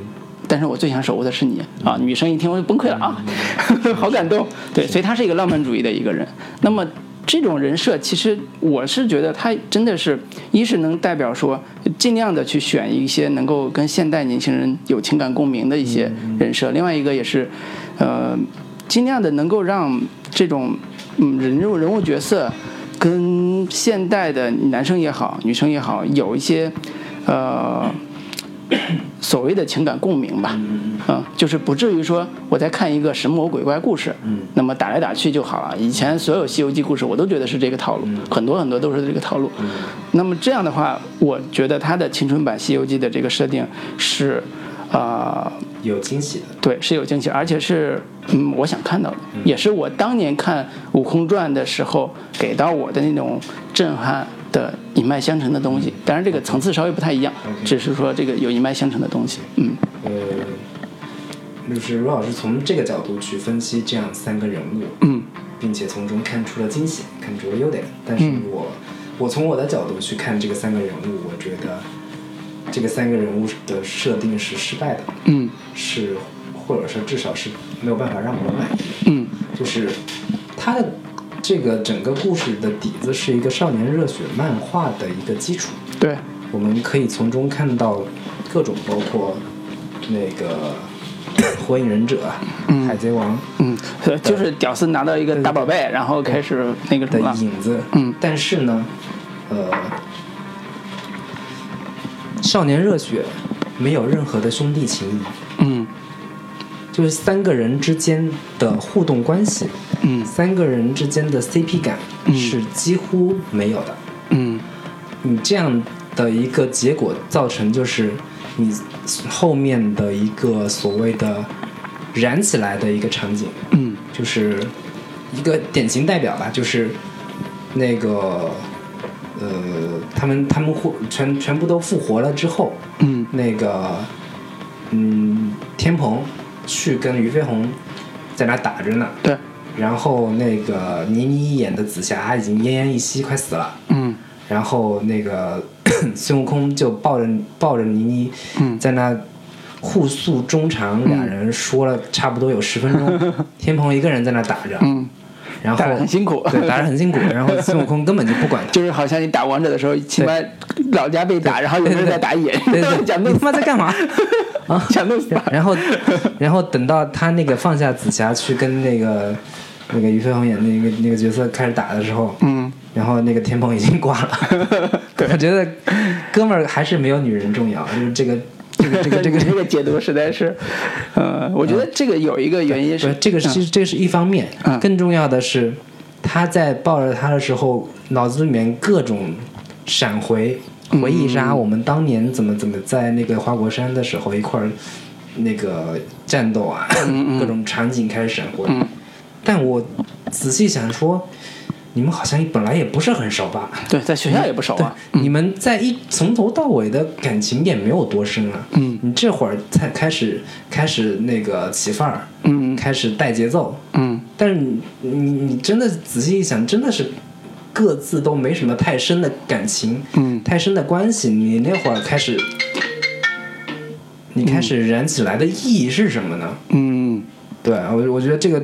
但是我最想守护的是你啊！女生一听我就崩溃了啊，好感动。对，所以他是一个浪漫主义的一个人。那么这种人设，其实我是觉得他真的是，一是能代表说尽量的去选一些能够跟现代年轻人有情感共鸣的一些人设，另外一个也是，呃，尽量的能够让这种嗯人物人物角色跟现代的男生也好，女生也好，有一些呃 所谓的情感共鸣吧，嗯，就是不至于说我在看一个神魔鬼怪故事，嗯，那么打来打去就好了。以前所有《西游记》故事我都觉得是这个套路，很多很多都是这个套路。那么这样的话，我觉得他的青春版《西游记》的这个设定是，啊、有惊喜的。对，是有惊喜，而且是嗯，我想看到的，也是我当年看《悟空传》的时候给到我的那种震撼的一脉相承的东西。当然，这个层次稍微不太一样，只是说这个有一脉相承的东西。嗯呃，就是罗老师从这个角度去分析这样三个人物，嗯并且从中看出了惊喜，看出了优点。但是嗯我、我从我的角度去看这个三个人物，我觉得这个三个人物的设定是失败的，嗯是或者说至少是没有办法让我满意的。嗯就是他的这个整个故事的底子是一个少年热血漫画的一个基础，对，我们可以从中看到各种包括那个火影忍者、嗯海贼王嗯，呃就是屌丝拿到一个大宝贝，然后开始那个什的么的。影子。嗯但是呢，呃，少年热血没有任何的兄弟情谊，嗯就是三个人之间的互动关系，嗯。三个人之间的 CP 感嗯。是几乎没有的。嗯。你这样的一个结果造成就是你后面的一个所谓的燃起来的一个场景，嗯。就是一个典型代表吧，就是那个呃，他们他们复全全部都复活了之后，嗯。那个嗯，天蓬去跟俞飞鸿在那打着呢，对，然后那个倪妮演的紫霞已经奄奄一息，快死了。嗯然后那个 孙悟空就抱着抱着倪妮，嗯在那互诉衷肠，俩人说了差不多有十分钟。天蓬一个人在那打着，嗯，然后打得很辛苦对，打得很辛苦。然后孙悟空根本就不管他，就是好像你打王者的时候，起码老家被打，然后有个人在打野，对对想对，弄你他妈在干嘛？啊！讲弄死他。然后，然后等到他那个放下紫霞去跟那个那个俞飞鸿演那个那个角色开始打的时候，嗯，然后那个天蓬已经挂了。对我觉得哥们儿还是没有女人重要，就是这个这个这个这个。这个解读实在是，呃，我觉得这个有一个原因是是这个是这个是一方面嗯，更重要的是他在抱着他的时候，脑子里面各种闪回回忆杀，我们当年怎么怎么在那个花果山的时候一块儿那个战斗啊，各种场景开始闪回。嗯。但我仔细想说，你们好像本来也不是很熟吧？对，在学校也不熟对啊。，你们在一从头到尾的感情也没有多深啊。嗯你这会儿才开始开始那个起范儿，嗯开始带节奏，嗯但是你你你真的仔细一想，真的是各自都没什么太深的感情，嗯太深的关系。你那会儿开始，你开始燃起来的意义是什么呢？嗯对我我觉得这个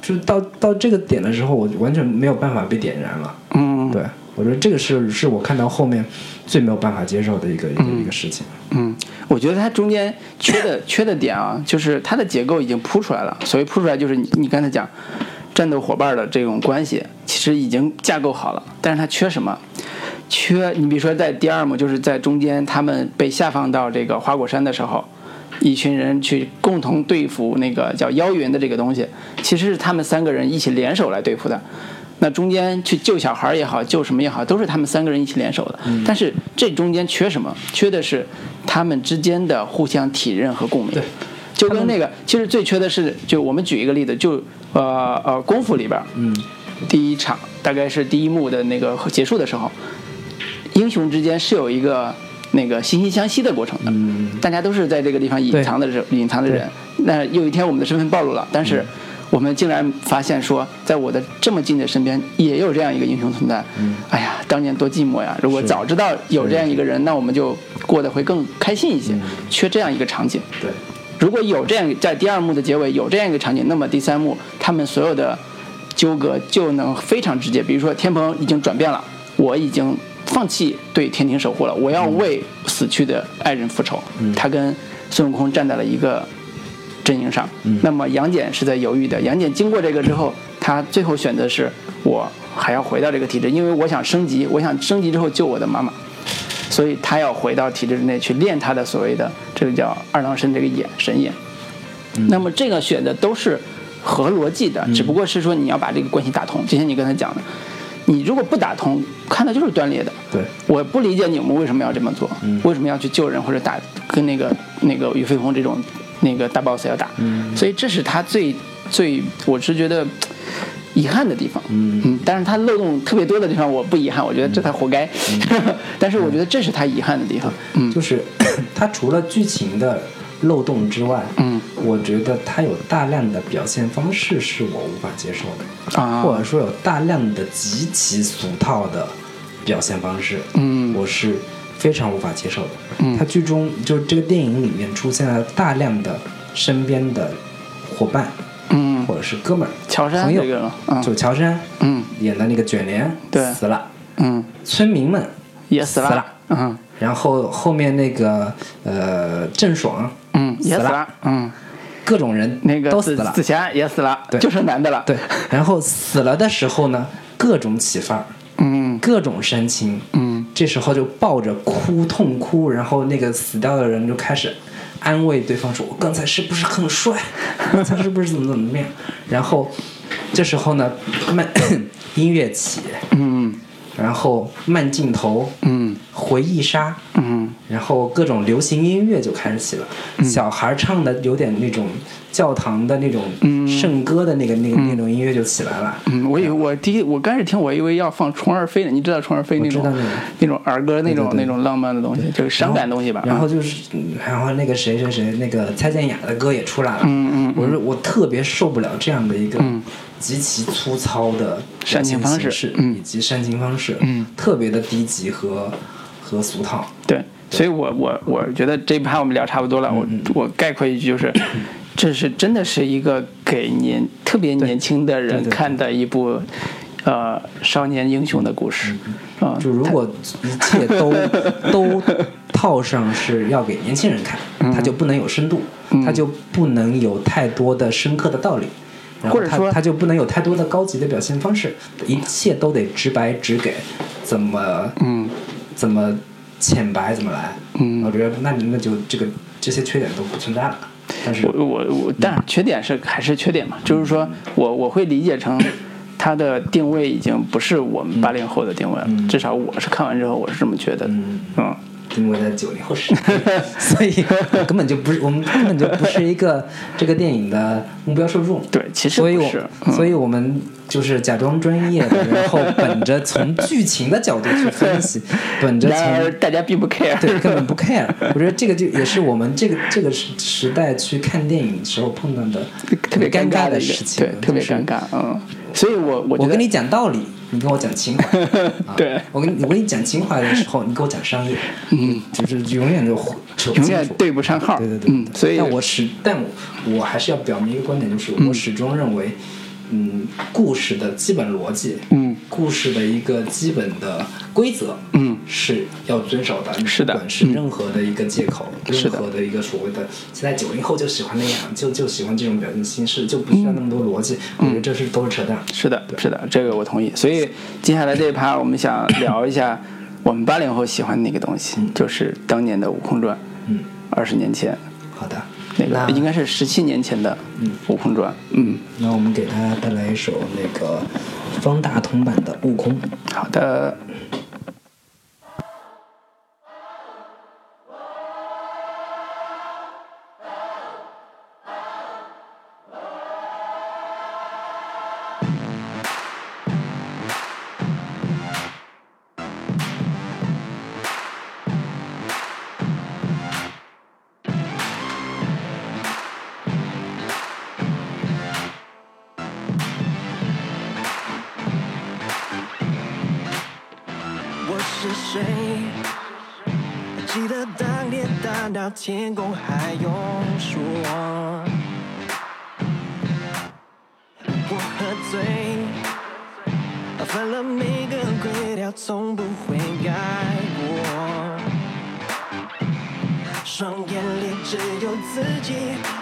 就是到到这个点的时候，我完全没有办法被点燃了。嗯，对我觉得这个是是我看到后面最没有办法接受的一个一个一个事情。嗯，我觉得它中间缺的 缺的点啊，就是它的结构已经铺出来了。所谓铺出来，就是你你刚才讲战斗伙伴的这种关系，其实已经架构好了，但是它缺什么？缺你比如说在第二幕，就是在中间他们被下放到这个花果山的时候，一群人去共同对付那个叫妖云的这个东西，其实是他们三个人一起联手来对付的。那中间去救小孩也好，救什么也好，都是他们三个人一起联手的。但是这中间缺什么？缺的是他们之间的互相体认和共鸣。对，就跟那个，其实最缺的是，就我们举一个例子，就呃呃功夫里边，嗯，第一场大概是第一幕的那个结束的时候，英雄之间是有一个那个惺惺相惜的过程的，嗯大家都是在这个地方隐藏的人，隐藏的人。那有一天我们的身份暴露了，但是我们竟然发现说，在我的这么近的身边也有这样一个英雄存在。哎呀，当年多寂寞呀！如果早知道有这样一个人，那我们就过得会更开心一些。嗯缺这样一个场景。对，如果有这样在第二幕的结尾有这样一个场景，那么第三幕他们所有的纠葛就能非常直接。比如说天蓬已经转变了，我已经放弃对天庭守护了，我要为死去的爱人复仇。他跟孙悟空站在了一个阵营上。那么杨戬是在犹豫的。杨戬经过这个之后，他最后选择是我还要回到这个体制，因为我想升级，我想升级之后救我的妈妈。所以他要回到体制之内去练他的所谓的这个叫二郎神这个眼神眼。那么这个选的都是合逻辑的，只不过是说你要把这个关系打通。就像你刚才讲的，你如果不打通，看的就是断裂的。对，我不理解你们为什么要这么做，嗯。为什么要去救人或者打跟那个那个俞飞鸿这种那个大 boss 要打，嗯。所以这是他最最我是觉得遗憾的地方。嗯。嗯，但是他漏洞特别多的地方我不遗憾，我觉得这他活该。但是我觉得这是他遗憾的地方。嗯就是 他除了剧情的漏洞之外，嗯我觉得它有大量的表现方式是我无法接受的，啊，或者说有大量的极其俗套的表现方式，嗯。我是非常无法接受的。嗯。它剧中就是这个电影里面出现了大量的身边的伙伴嗯，或者是哥们儿、乔杉朋友这个了，嗯。就乔杉嗯。演的那个卷帘对。死了，嗯，村民们也死了。死了，嗯。然后后面那个呃郑爽嗯也死了。死了，嗯，各种人那个都死了子子，霞也死了，对就剩男的了。对，然后死了的时候呢，各种起范儿，嗯各种煽情，嗯这时候就抱着哭痛哭，然后那个死掉的人就开始安慰对方说：“我刚才是不是很帅？刚才是不是怎么怎么样？”然后这时候呢，慢 音乐起，嗯然后慢镜头，嗯。回忆杀，嗯。然后各种流行音乐就开始起了，小孩唱的有点那种教堂的那种嗯。圣歌的那个、那个那种音乐就起来了。嗯，我以为我第一我刚开始听我以为要放虫儿飞呢，你知道虫儿飞那种那种。儿歌那种那种浪漫的东西，就是伤感东西吧。然后就是，嗯然后那个谁谁谁，那个蔡健雅的歌也出来了。嗯嗯嗯。我说我特别受不了这样的一个嗯极其粗糙的煽情方式嗯以及煽情方式，嗯特别的低级和和俗套。对，所以我我我觉得这一趴我们聊差不多了。我嗯我概括一句就是，这是真的是一个给年特别年轻的人看的一部呃少年英雄的故事啊。就如果一切都 都套上是要给年轻人看，嗯它就不能有深度，它就不能有太多的深刻的道理。或者说它它就不能有太多的高级的表现方式，一切都得直白直给，怎么嗯怎么浅白怎么来。嗯我觉得那那就这个这些缺点都不存在了。但是我我我，但是缺点是还是缺点嘛，就是说我我会理解成它的定位已经不是我们八零后的定位了，嗯至少我是看完之后我是这么觉得的。嗯嗯定位在九零后时代，所以 根本就不是我们根本就不是一个 这个电影的目标受众。对，其实所以我，嗯所以我们就是假装专业的，然后本着从剧情的角度去分析，本着从大家并不 care。对根本不 care。我觉得这个就也是我们这个这个时时代去看电影时候碰到的特别尴尬的事情，对，特别尴尬，嗯，所以我我我跟你讲道理，你跟我讲情怀。啊对。我跟你我跟你讲情怀的时候，你跟我讲商业，嗯，就是永远就扯不永远。对不上号，对对对，嗯，所以但我始，但我我还是要表明一个观点，就是我始终认为，嗯，故事的基本逻辑，嗯，故事的一个基本的规则，嗯。是要遵守的。是的。不管是嗯任何的一个借口，是的。任何的一个所谓的，现在九零后就喜欢那样，就就喜欢这种表现形式，就不需要那么多逻辑。我觉得这是都是扯淡。是的，是的，这个我同意。所以接下来这一趴，我们想聊一下我们八零后喜欢的那个东西，就是当年的《悟空传》，嗯，二十年前，好的，那个应该是十七年前的《悟空传》。嗯，那我们给大家带来一首那个方大同版的《悟空》。好的。天空还用说，我喝醉，犯了每个规条，从不会改过。双眼里只有自己，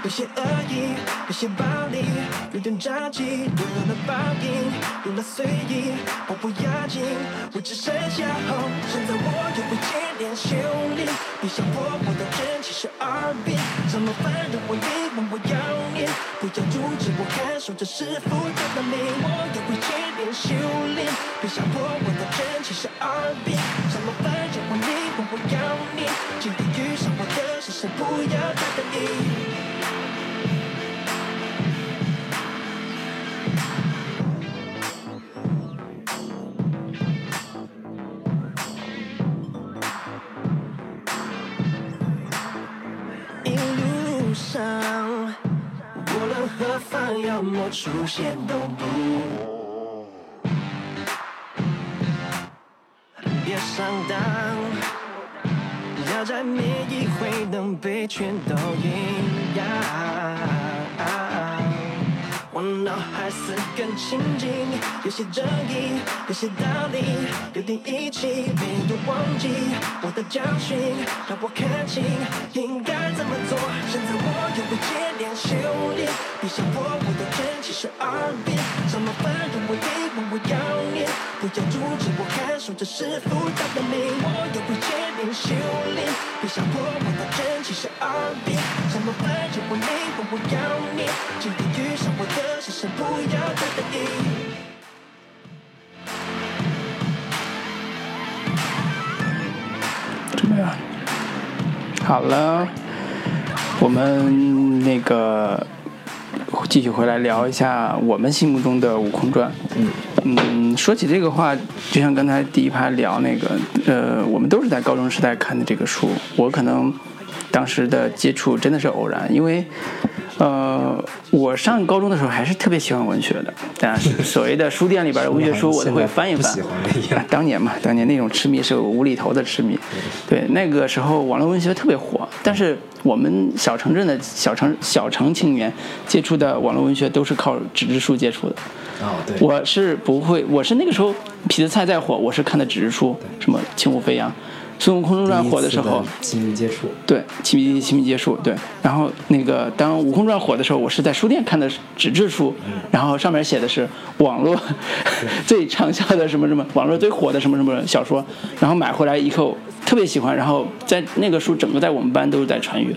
有些恶意，有些暴力，有点着急，丢了报应，有了随意，毫不压惊，我只剩下后。现在我有一千年修炼，别想破我的真七十二变，怎么反正我以为我要你，不要阻止我感受这是复杂的命。我要为节点修炼，别想破我的真气是耳边。什么反正我你我要你，今天遇上我的是谁？不要太在意。上，无论何方，要么出现都不，别上当，要在每一回能被全都赢呀。我脑海似更清净，有些正义，有些道理，有点义气，没有忘记我的教训，让我看清应该怎么做。现在我又为戒练修炼，别想我我的真气是耳边，什么反正我一问我要念，不要阻止我感受这是复杂的命。我又为戒练修炼，别想破我的真气是耳边，什么反正我一问我要念，今天遇上我的是谁？不要太在意。怎么样？好了，我们那个继续回来聊一下我们心目中的《悟空传》。嗯，说起这个话，就像刚才第一排聊那个，呃，我们都是在高中时代看的这个书。我可能当时的接触真的是偶然，因为呃，我上高中的时候还是特别喜欢文学的，当然是所谓的书店里边的文学书，我都会翻一翻。当年嘛，当年那种痴迷是无厘头的痴迷。对，那个时候网络文学特别火，但是我们小城镇的小城小城青年接触的网络文学都是靠纸质书接触的。哦，对，我是不会，我是那个时候痞子蔡再火，我是看的纸质书，什么《轻舞飞扬》《孙悟空中传》火的时候，亲密接触，对，亲密亲密接触，对。然后那个当《悟空传》火的时候，我是在书店看的纸质书，然后上面写的是网络 最畅销的什么什么，网络最火的什么什么小说，然后买回来以后特别喜欢，然后在那个书整个在我们班都是在传阅。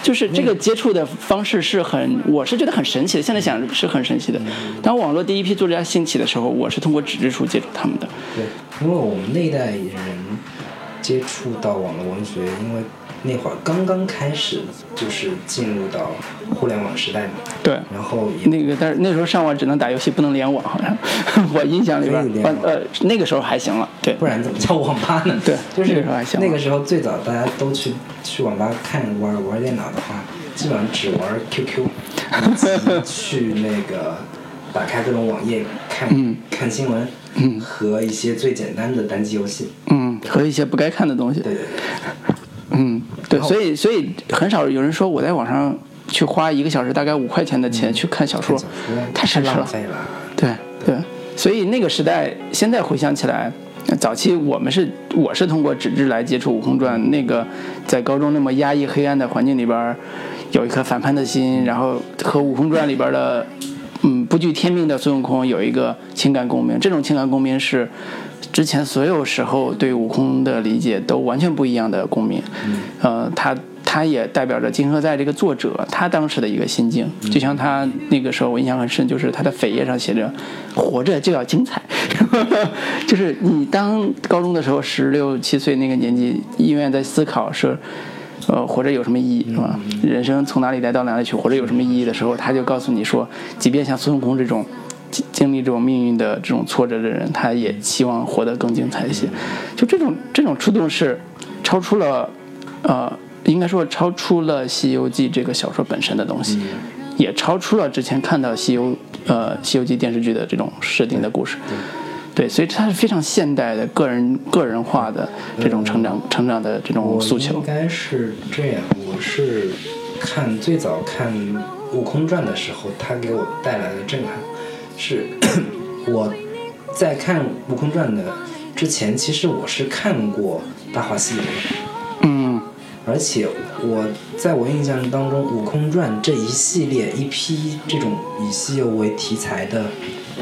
就是这个接触的方式是很，我是觉得很神奇的。现在想是很神奇的。当网络第一批作家兴起的时候，我是通过纸质书接触他们的。对，因为我们那一代人接触到网络文学，因为那会儿刚刚开始就是进入到互联网时代嘛，对，然后那个，但是那时候上网只能打游戏，不能联网，好像 我印象里边呃，那个时候还行了，对，不然怎么叫网吧呢？对 就是那个时候还行那个时候最早大家都去去网吧看玩玩电脑的话，基本上只玩 QQ，去那个打开各种网页看、嗯。看新闻，嗯和一些最简单的单机游戏。嗯，和一些不该看的东西，对对对，嗯，对，所以所以很少有人说我在网上去花一个小时大概五块钱的钱去看小说，太奢侈了。对对，所以那个时代，现在回想起来，早期我们是我是通过纸质来接触《悟空传》，那个在高中那么压抑黑暗的环境里边，有一颗反叛的心，然后和《悟空传》里边的惧天命的孙悟空有一个情感共鸣，这种情感共鸣是之前所有时候对悟空的理解都完全不一样的共鸣，呃，他。他也代表着金河在这个作者他当时的一个心境，就像他那个时候我印象很深，就是他的扉页上写着“活着就要精彩”，就是你当高中的时候十六七岁那个年纪，永远在思考是，呃，活着有什么意义是吧？人生从哪里来到哪里去，活着有什么意义的时候，他就告诉你说，即便像孙悟空这种经经历这种命运的这种挫折的人，他也希望活得更精彩一些。就这种这种触动是超出了，呃，应该说超出了《西游记》这个小说本身的东西，也超出了之前看到《西游》呃《西游记》电视剧的这种设定的故事。对，所以它是非常现代的、个人个人化的这种成长、成长的这种我诉求应。该是这样，我是看最早看《悟空传》的时候，它给我带来的震撼是，我在看《悟空传》的之前，其实我是看过《大话西游》的。嗯而且我在我印象当中，《悟空传》这一系列一批这种以西游为题材的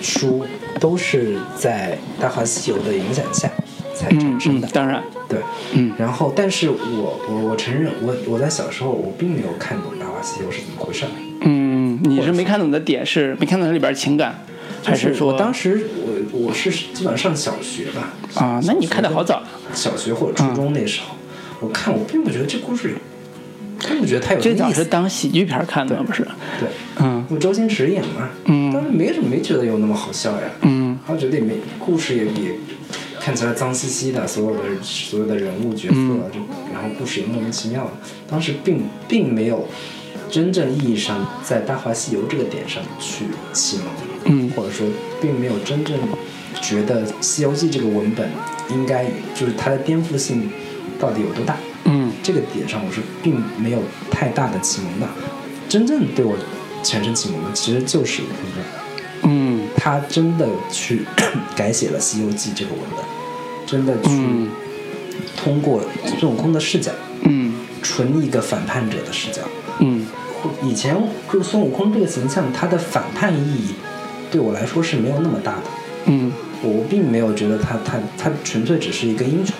书，都是在《大话西游》的影响下才嗯产生的。，嗯当然，对，嗯然后，但是我我我承认，我我在小时候我并没有看懂《大话西游》是怎么回事儿。嗯，你是没看懂的点是没看懂它里边情感，还是说我当时我我是基本上上小学吧，啊？那你看的好早，小学或者初中那时候，我看我并不觉得这故事有，并不觉得太有意思。是当喜剧片看的，不是？对，嗯。周星驰演嘛，嗯。当时没什么没觉得有那么好笑呀，嗯。然后觉得也没故事也比看起来脏兮兮的，所有的所有的人物角色，嗯。就然后故事也莫名其妙的，当时并并没有真正意义上在《大话西游》这个点上去启蒙，嗯。或者说并没有真正觉得《西游记》这个文本应该就是它的颠覆性到底有多大，嗯这个点上我是并没有太大的启蒙的，真正对我产生启蒙的其实就是。嗯他真的去 改写了《西游记》这个文本，真的去嗯通过孙悟空的视角，嗯纯一个反叛者的视角。嗯以前就是孙悟空这个形象，他的反叛意义对我来说是没有那么大的。嗯，我并没有觉得他他他纯粹只是一个英雄，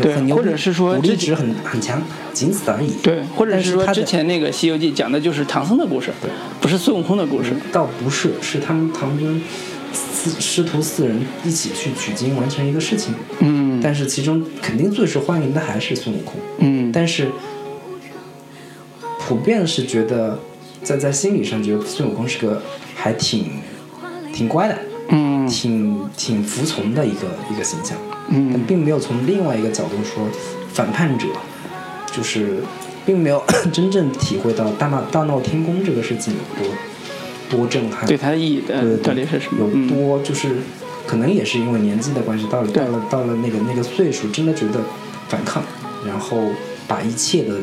对很牛或者是说武力值很很强，仅此而已。对，或者但是说之前那个《西游记》讲的就是唐僧的故事，不是孙悟空的故事。倒不是，是他们唐僧四师徒四人一起去取经完成一个事情。嗯但是其中肯定最受欢迎的还是孙悟空。嗯但是普遍是觉得，在在心理上觉得孙悟空是个还挺挺乖的，嗯挺挺服从的一个一个形象，但嗯并没有从另外一个角度说反叛者，就是并没有 真正体会到大闹大闹天宫这个事情有多多震撼，对它的意义的对到底是什么？有嗯。多就是，可能也是因为年纪的关系，到了到了到了那个那个岁数，真的觉得反抗，然后把一切的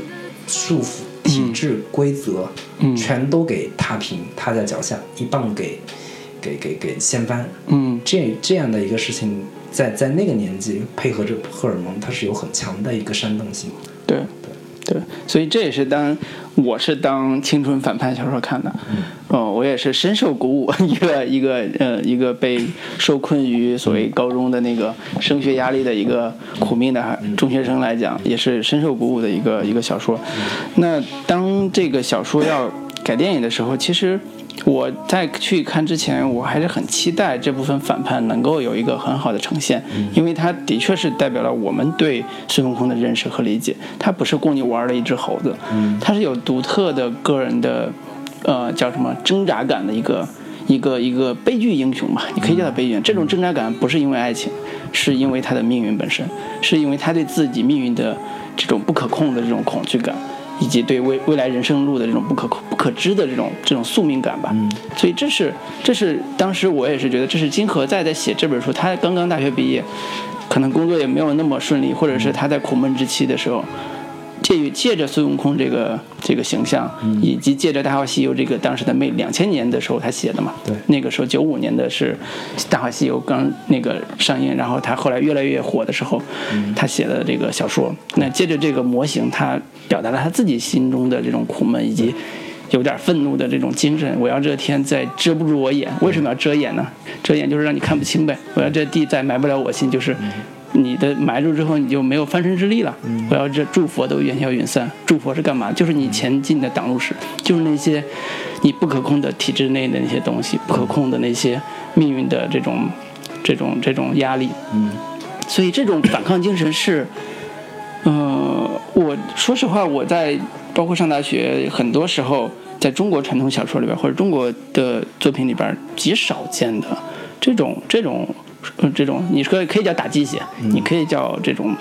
束缚、体制、规则，嗯。全都给踏平，踏在脚下，一棒给给给给掀翻。嗯。这这样的一个事情，在在那个年纪，配合着荷尔蒙，它是有很强的一个煽动性。对对对，所以这也是当我是当青春反叛小说看的，哦，我也是深受鼓舞。一个一个呃一个被受困于所谓高中的那个升学压力的一个苦命的孩中学生来讲，也是深受鼓舞的一个一个小说。那当这个小说要改电影的时候，其实。我在去看之前，我还是很期待这部分反叛能够有一个很好的呈现，因为它的确是代表了我们对孙悟空的认识和理解。他不是供你玩的一只猴子，他是有独特的个人的，呃，叫什么挣扎感的一个一个一个悲剧英雄吧，你可以叫他悲剧。这种挣扎感不是因为爱情，是因为他的命运本身，是因为他对自己命运的这种不可控的这种恐惧感。以及对未未来人生路的这种不可控不可知的这种这种宿命感吧，所以这是这是当时我也是觉得这是金河在在写这本书，他刚刚大学毕业，可能工作也没有那么顺利，或者是他在苦闷之期的时候，借于借着孙悟空这个这个形象，以及借着《大话西游》这个当时的每两千年的时候他写的嘛，对那个时候九五年的是《大话西游》刚那个上映，然后他后来越来越火的时候，他写的这个小说，那借着这个模型，他表达了他自己心中的这种苦闷以及。有点愤怒的这种精神，我要这天再遮不住我眼，为什么要遮眼呢？遮眼就是让你看不清呗。我要这地再埋不了我心，就是你的埋住之后，你就没有翻身之力了。我要这祝佛都烟消云散，祝佛是干嘛？就是你前进的挡路石，就是那些你不可控的体制内的那些东西，不可控的那些命运的这种这种这种压力。嗯，所以这种反抗精神是，呃，我说实话，我在包括上大学，很多时候在中国传统小说里边或者中国的作品里边极少见的这种这种呃这种，你可以可以叫打鸡血，你可以叫这种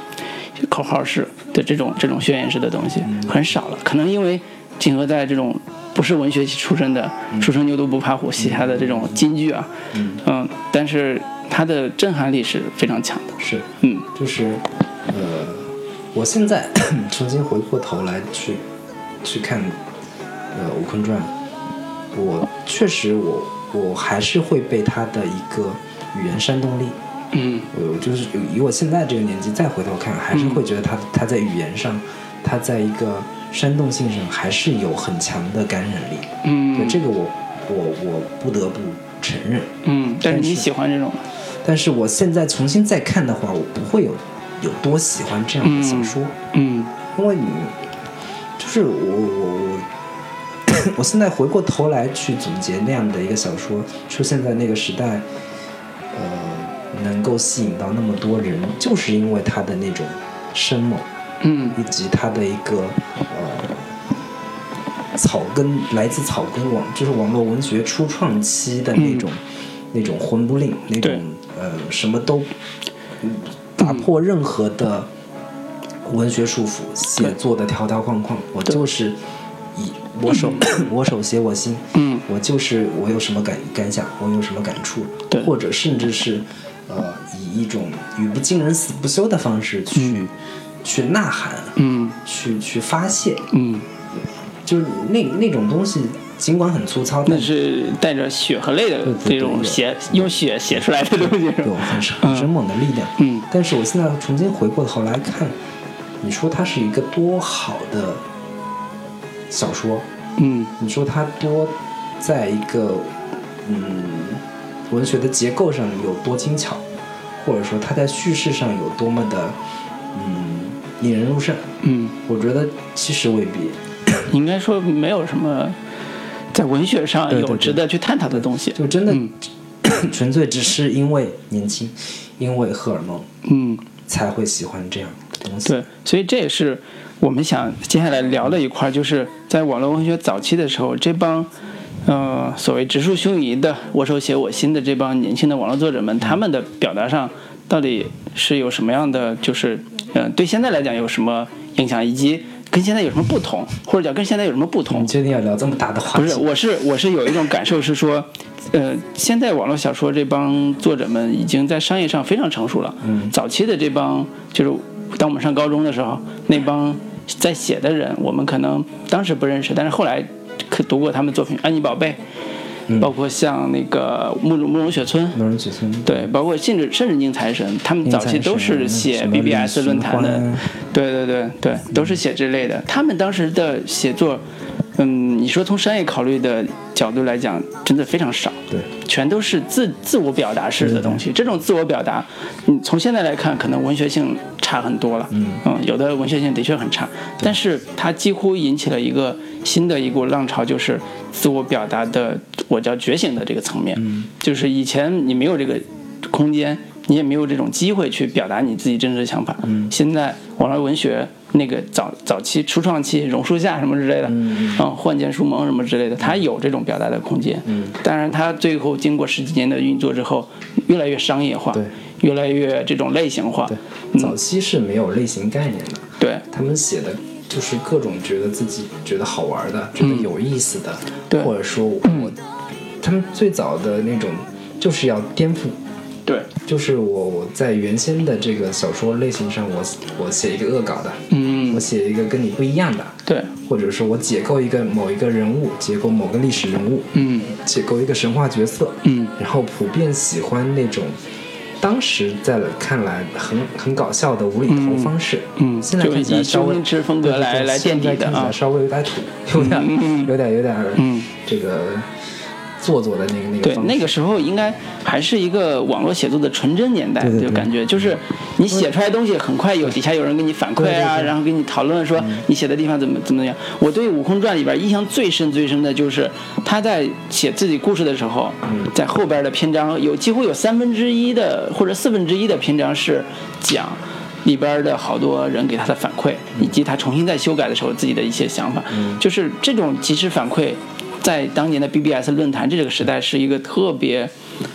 口号式的这种这种宣言式的东西很少了，可能因为金河在这种。不是文学系出身的，初生牛犊不怕虎写下的这种金句啊，嗯，但是它的震撼力是非常强的，是，嗯。就是呃，我现在 重新回过头来去去看呃《悟空传》，我确实我我还是会被他的一个语言煽动力，嗯。我就是以我现在这个年纪再回头看，还是会觉得他他在语言上，他在一个煽动性上还是有很强的感染力。对嗯这个我我我不得不承认。嗯，但是你喜欢这种，但是我现在重新再看的话，我不会有有多喜欢这样的小说，嗯。因为你就是我我我 我现在回过头来去总结那样的一个小说出现在那个时代，呃，能够吸引到那么多人，就是因为他的那种生猛，嗯。以及他的一个呃草根来自草根网，就是网络文学初创期的那种、那种魂不吝，那种呃什么都嗯。打破任何的文学束缚，写作的条条框框，我就是以我手 我手写我心，嗯我就是我有什么感感想，我有什么感触，对或者甚至是呃以一种语不惊人死不休的方式去、去呐喊，嗯去去发泄，嗯，就是那那种东西，尽管很粗糙，但那是带着血和泪的这种写用血写出来的东西，是有吧？很很生猛的力量。嗯但是我现在重新回过头来看，你说它是一个多好的小说，嗯你说它多在一个嗯文学的结构上有多精巧，或者说它在叙事上有多么的嗯引人入胜，嗯，我觉得其实未必。应该说没有什么在文学上有值得去探讨的东西。就真的、嗯 纯粹只是因为年轻，因为荷尔蒙嗯，才会喜欢这样的东西。对，所以这也是我们想接下来聊的一块，就是在网络文学早期的时候，这帮呃所谓直抒胸臆的“我手写我心”的这帮年轻的网络作者们，他们的表达上到底是有什么样的，就是呃对现在来讲有什么影响，以及跟现在有什么不同，或者讲跟现在有什么不同你？确定要聊这么大的话题？不是，我是我是有一种感受是说，呃，现在网络小说这帮作者们已经在商业上非常成熟了。嗯早期的这帮就是当我们上高中的时候，那帮在写的人，我们可能当时不认识，但是后来可读过他们作品《安妮宝贝》，嗯包括像那个慕容慕容雪村。慕容雪村对，包括甚至甚至宁财神，他们早期都是写 BBS 论坛的对对对对，都是写这类的。他们当时的写作，嗯，你说从商业考虑的角度来讲，真的非常少，对，全都是自自我表达式的东西。这种自我表达，嗯，从现在来看，可能文学性差很多了，嗯。有的文学性的确很差，但是它几乎引起了一个新的一股浪潮，就是自我表达的，我叫觉醒的这个层面，嗯。就是以前你没有这个空间，你也没有这种机会去表达你自己真实的想法。嗯。现在网络文学那个早早期初创期，榕树下什么之类的，嗯嗯，幻剑书盟什么之类的，它有这种表达的空间。嗯。当然，它最后经过十几年的运作之后，越来越商业化，对，越来越这种类型化。对，早期是没有类型概念的，对。他们写的就是各种觉得自己觉得好玩的、觉得有意思的，嗯对。或者说我，他们最早的那种就是要颠覆。对，就是我我在原先的这个小说类型上，我我写一个恶搞的，嗯。我，写一个跟你不一样的，对，或者说我解构一个某一个人物，解构某个历史人物，嗯。解构一个神话角色，嗯。然后普遍喜欢那种当时在看来很很搞笑的无厘头方式，嗯，现在看起来稍微周星驰风格来来垫底的啊。稍微有点土，有点嗯。有点有点嗯。这个做作的那个那个对，那个时候应该还是一个网络写作的纯真年代，对对对。就感觉就是你写出来的东西很快有底下有人给你反馈啊，然后给你讨论说你写的地方怎么怎么样。我对《悟空传》里边印象最深最深的就是他在写自己故事的时候，嗯。在后边的篇章有几乎有三分之一的或者四分之一的篇章是讲。里边的好多人给他的反馈，以及他重新在修改的时候自己的一些想法，就是这种及时反馈，在当年的 BBS 论坛这个时代是一个特别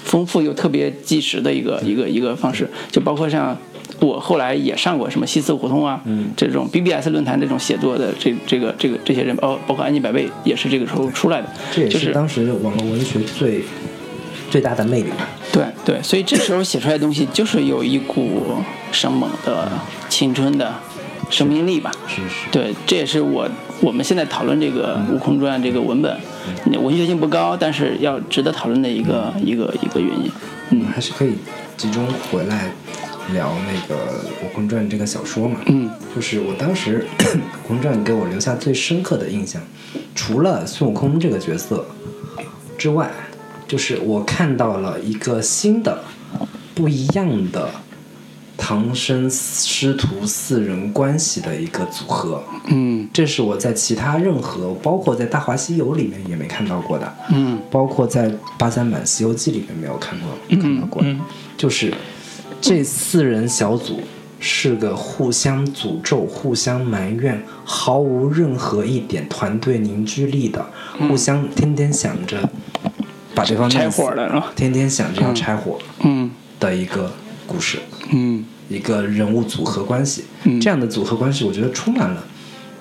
丰富又特别即时的一个一个一个方式，就包括像我后来也上过什么西四胡同啊，这种 BBS 论坛这种写作的这这个这个这些人，包，包括安妮百倍也是这个时候出来的，这也就是当时网络文学最最大的魅力吧。对对，所以这时候写出来的东西就是有一股生猛的青春的生命力吧。是是，对，这也是我我们现在讨论这个《悟空传》这个文本，文学性不高，但是要值得讨论的一个一个一个原因。嗯还是可以集中回来聊那个《悟空传》这个小说嘛。嗯就是我当时《悟空传》给我留下最深刻的印象，除了孙悟空这个角色之外，就是我看到了一个新的、不一样的唐僧师徒四人关系的一个组合。嗯。这是我在其他任何，包括在《大话西游》里面也没看到过的，嗯。包括在八三版《西游记》里面没有看过看到过。的，嗯。就是这四人小组是个互相诅咒、互相埋怨，毫无任何一点团队凝聚力的，互相天天想着把对方嗯拆伙的是吧？天天想着要拆伙嗯。的一个故事。嗯一个人物组合关系。嗯这样的组合关系，我觉得充满了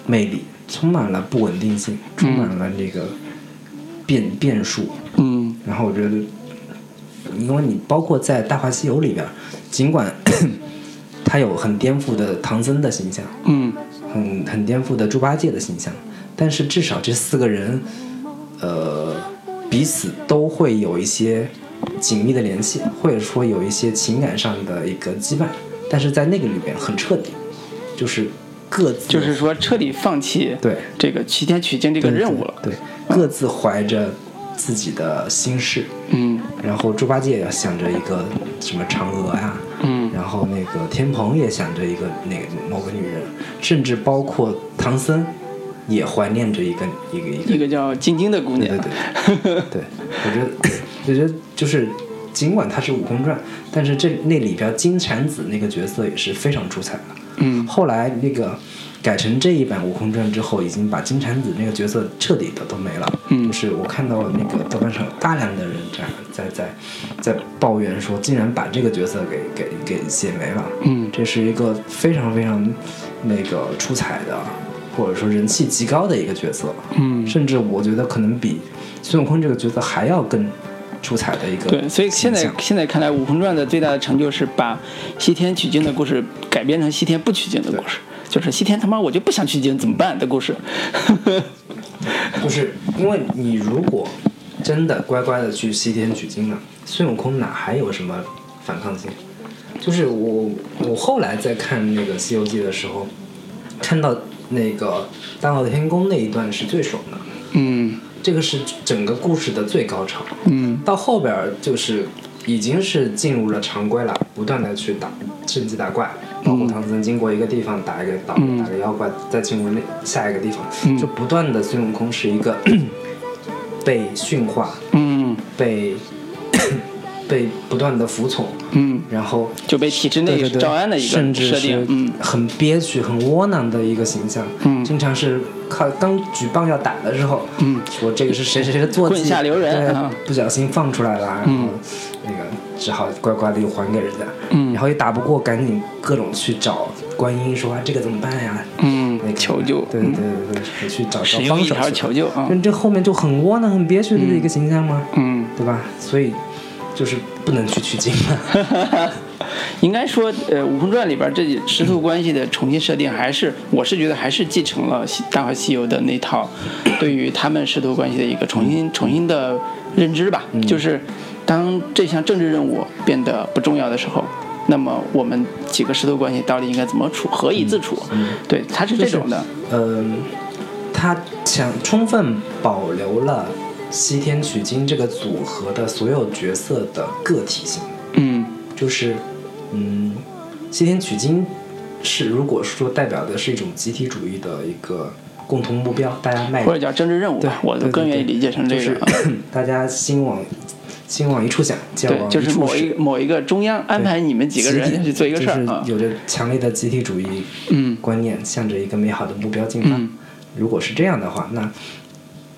魅力，充满了不稳定性，充满了那个变变数。嗯然后我觉得，因为你包括在《大话西游》里边，尽管 他有很颠覆的唐僧的形象，嗯很很颠覆的猪八戒的形象，但是至少这四个人，呃，彼此都会有一些紧密的联系，或者说有一些情感上的一个羁绊，但是在那个里边很彻底，就是各自就是说彻底放弃对这个西天取经这个任务了。对，对各自怀着自己的心事，嗯然后猪八戒要想着一个什么嫦娥呀、嗯然后那个天蓬也想着一个那个某个女人，甚至包括唐僧也怀念着一个一个一个一个叫晶晶的姑对娘对。对，对 我觉得我觉得就是尽管它是《悟空传》，但是这那里边金蝉子那个角色也是非常出彩的。嗯后来那个改成这一版《悟空传》之后，已经把金蝉子那个角色彻底的都没了。嗯就是我看到那个豆瓣上有大量的人在在在在抱怨说，竟然把这个角色给给给写没了。嗯这是一个非常非常那个出彩的，或者说人气极高的一个角色。嗯，甚至我觉得可能比孙悟空这个角色还要更出彩的一个对，所以现在现在看来，《悟空传》的最大的成就是把西天取经的故事改编成西天不取经的故事，就是西天他妈我就不想取经怎么办的故事。就是因为你如果真的乖乖的去西天取经了，孙悟空哪还有什么反抗性？就是我我后来在看那个《西游记》的时候，看到那个大闹天宫那一段是最爽的，嗯。这个是整个故事的最高潮。嗯。到后边儿就是已经是进入了常规了，不断的去打升级打怪，包括唐僧经过一个地方打一个打嗯。打个妖怪，再进入那下一个地方，嗯。就不断的孙悟空是一个 被驯化、嗯。被被不断的服从，嗯，然后就被体制内对对对招安的一甚至个设定是。嗯很憋屈、很窝囊的一个形象。嗯经常是靠刚举棒要打的时候，嗯说这个是谁谁谁的坐骑，棍下留人对啊不小心放出来了，然后那个只好乖乖的又还给人家。嗯然后也打不过，赶紧各种去找观音说啊，这个怎么办呀？嗯那个求救对对对对对，去找找使用一条方手去求救啊这这后面就很窝囊、很憋屈的一个形象吗，嗯。对吧？所以就是不能去取经了。应该说，呃，《悟空传》里边这师徒关系的重新设定，还是我是觉得还是继承了西《大话西游》的那套对于他们师徒关系的一个重新重新的认知吧。就是当这项政治任务变得不重要的时候，那么我们几个师徒关系到底应该怎么处，何以自处？对，他是这种的。嗯，他想充分保留了西天取经这个组合的所有角色的个体性，嗯就是，嗯，西天取经是如果说代表的是一种集体主义的一个共同目标，大家迈或者叫政治任务对吧，，我对更愿意理解成这就是个。大家心往心往一处想，劲儿对，往就是某一某一个中央安排你们几个人去做一个事儿。有着强烈的集体主义嗯观念，向着一个美好的目标进发。嗯如果是这样的话，那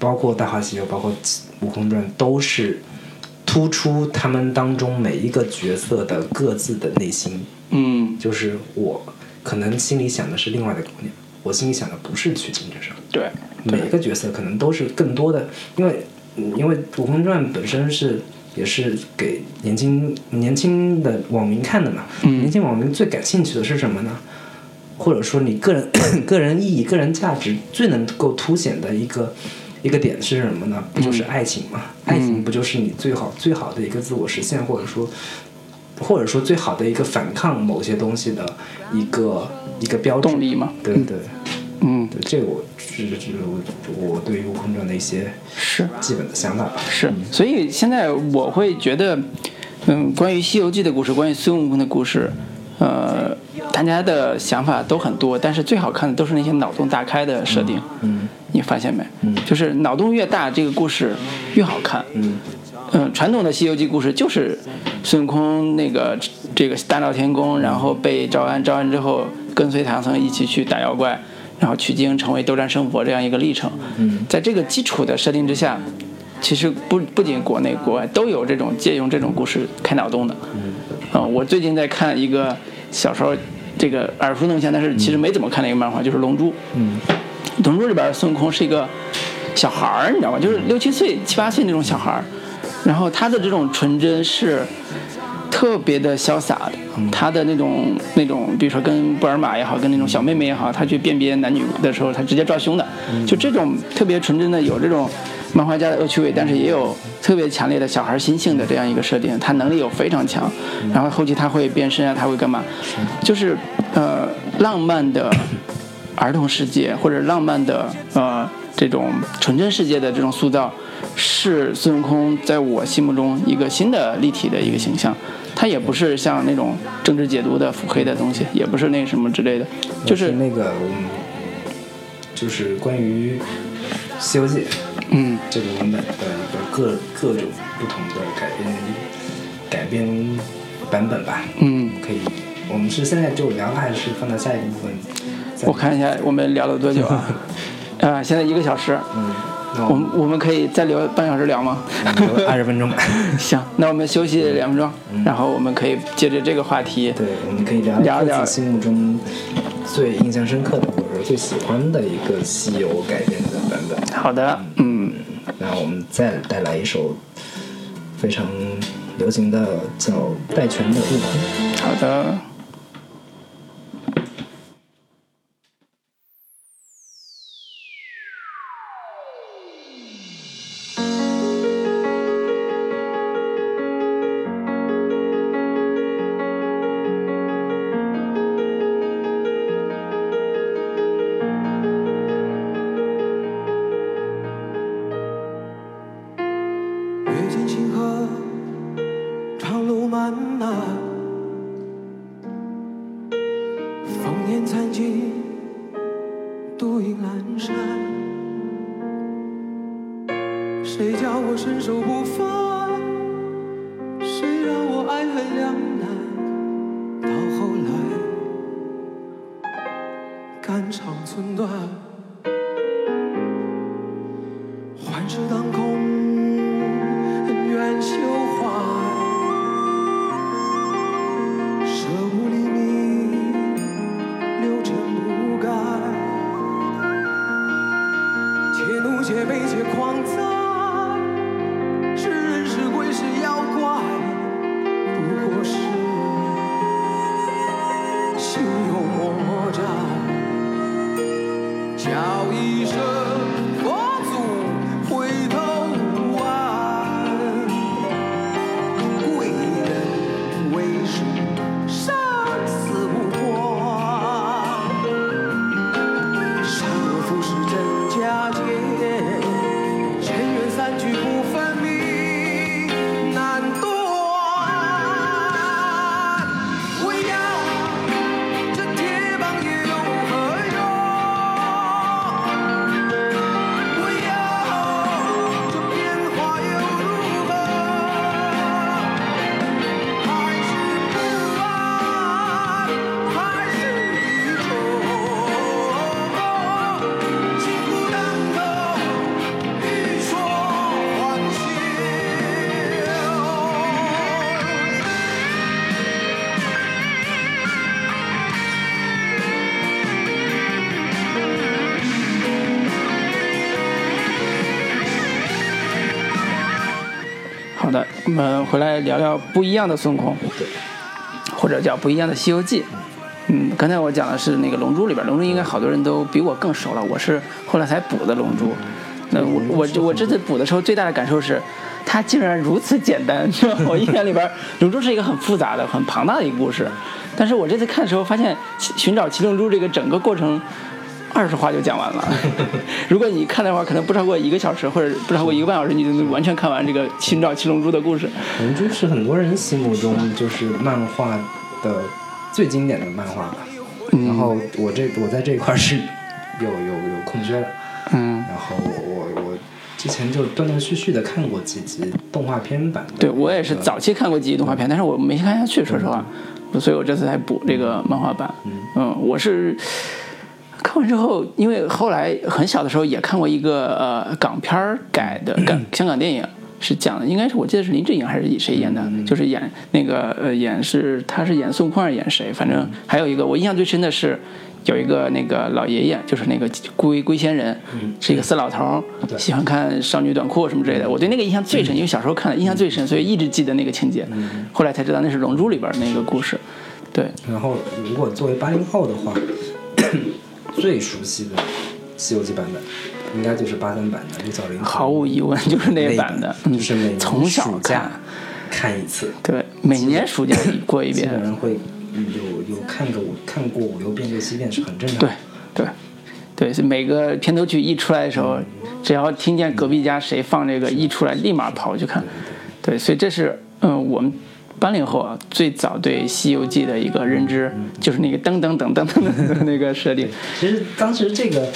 包括《大话西游》，包括《悟空传》，都是突出他们当中每一个角色的各自的内心。嗯，就是我可能心里想的是另外的姑娘，我心里想的不是取经这事儿。对，每一个角色可能都是更多的，因为嗯因为《悟空传》本身是也是给年轻年轻的网民看的嘛，嗯年轻网民最感兴趣的是什么呢？或者说你个人 个人意义、个人价值最能够凸显的一个一个点是什么呢？不就是爱情嘛？爱情不就是你最好最好的一个自我实现，或者说或者说最好的一个反抗某些东西的一个一个标志动力吗对对。嗯，对，这个我是我对于《悟空传》的一些是基本的想法吧。是，所以现在我会觉得，嗯，关于《西游记》的故事，关于孙悟空的故事，呃，大家的想法都很多，但是最好看的都是那些脑洞大开的设定。嗯你发现没？嗯就是脑洞越大，这个故事越好看。嗯嗯，传统的《西游记》故事就是孙悟空那个这个大闹天宫，然后被招安，招安之后跟随唐僧一起去打妖怪，然后取经成为斗战胜佛这样一个历程。嗯在这个基础的设定之下，其实不不仅国内国外都有这种借用这种故事开脑洞的。嗯、我最近在看一个小时候这个耳熟能详，但是其实没怎么看的一个漫画，就是《龙珠》。嗯《龙珠》里边孙悟空是一个小孩儿，你知道吗？就是六七岁、七八岁那种小孩儿，然后他的这种纯真是特别的潇洒的，他的那种那种，比如说跟布尔玛也好，跟那种小妹妹也好，他去辨别男女的时候，他直接照胸的，就这种特别纯真的，有这种漫画家的恶趣味，但是也有特别强烈的小孩心性的这样一个设定，他能力有非常强，然后后期他会变身啊，他会干嘛？就是呃浪漫的儿童世界或者浪漫的呃这种纯真世界的这种塑造，是孙悟空在我心目中一个新的立体的一个形象。他也不是像那种政治解读的腹黑的东西，也不是那什么之类的，就是那个就是关于《西游记》嗯这个文本的一个各各种不同的改编改编版本吧。嗯，可以，我们是现在就聊，还是放到下一个部分再？我看一下我们聊了多久啊？啊、现在一个小时，嗯，那我我们们我们可以再聊半小时聊吗？二十分钟。行，那我们休息两分钟，然后我们可以接着这个话题，对，我们可以聊聊聊心目中最印象深刻的，或者说最喜欢的一个西游改编的版本。好的，嗯，那我们再带来一首非常流行的叫《戴荃的悟空》。好的。们回来聊聊不一样的孙悟空，或者叫不一样的《西游记》。嗯，刚才我讲的是那个《龙珠》里边，《龙珠》应该好多人都比我更熟了，我是后来才补的《龙珠》。那我我我这次补的时候最大的感受是，它竟然如此简单。是吧？我印象里边，《龙珠》是一个很复杂的、很庞大的一个故事，但是我这次看的时候发现，寻找七龙珠这个整个过程。二十话就讲完了，如果你看的话，可能不超过一个小时，或者不超过一个半小时，你就能完全看完这个寻找七龙珠的故事。龙珠是很多人心目中就是漫画的最经典的漫画吧。嗯。然后我这我在这一块是有有有空缺的，嗯，然后我我我之前就断断续续的看过几集动画片版的，对我也是早期看过几集动画片，但是我没看下去，说实话，所以我这次才补这个漫画版。嗯，我是看完之后，因为后来很小的时候也看过一个呃港片儿改的 港香港电影。是讲的，应该是我记得是林志颖还是谁演的，就是演那个呃演是他是演孙悟空还是演谁，反正还有一个我印象最深的是有一个那个老爷爷，就是那个龟龟仙人，是一个死老头，喜欢看少女短裤什么之类的。我对那个印象最深，因为小时候看的印象最深，所以一直记得那个情节。后来才知道那是《龙珠》里边那个故事。对，然后如果作为八零后的话，最熟悉的《西游记》版本，应该就是八三版的六小龄童，毫无疑问就是那那版的，嗯就是每年从小暑假看，看一次，对，每年暑假过一基本遍。上会有有看个五看过五六遍六七遍是很正常对的。对对，是每个片头曲一出来的时候，只要听见隔壁家谁放这个一出来，立马跑去看。对，所以这是嗯我们八零后啊最早对《西游记》的一个认知，就是那个噔噔噔噔噔噔的那个设定。其实当时这个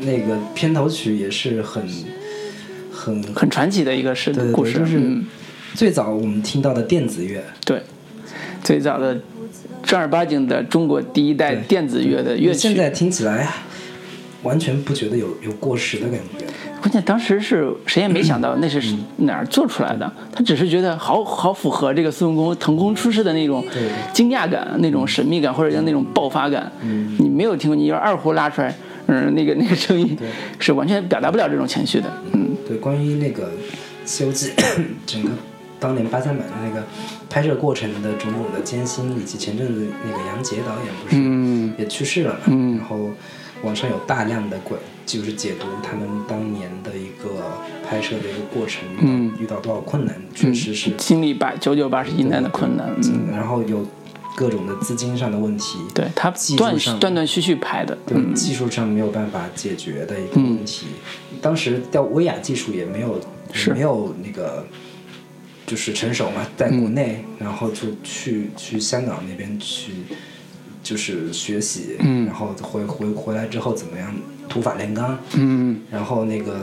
那个片头曲也是很很很传奇的一个是对对对，故事，就是嗯，最早我们听到的电子乐，对，最早的正儿八经的中国第一代电子乐的乐曲。现在听起来完全不觉得有有过时的感觉。关键当时是谁也没想到那是哪儿做出来的，他只是觉得好好符合这个孙悟空腾空出世的那种对。惊讶感、那种神秘感，或者叫那种爆发感。嗯。你没有听过，你要二胡拉出来，嗯，那个那个声音是完全表达不了这种情绪的。嗯，对，关于那个《西游记》整个当年八三版的那个拍摄过程的种种的艰辛，以及前阵子那个杨洁导演不是嗯。也去世了嘛，嗯。然后网上有大量的关就是解读他们当年的一个拍摄的一个过程，嗯遇到多少困难，确实是经历百九九八十一难的困难。嗯，然后有各种的资金上的问题，对他断技术上断断续续拍的。对嗯，技术上没有办法解决的一个问题。当时调威亚技术也没有是也没有那个就是成熟嘛，在国内，然后就去去香港那边去就是学习，嗯然后回回回来之后怎么样土法炼钢，嗯。然后那个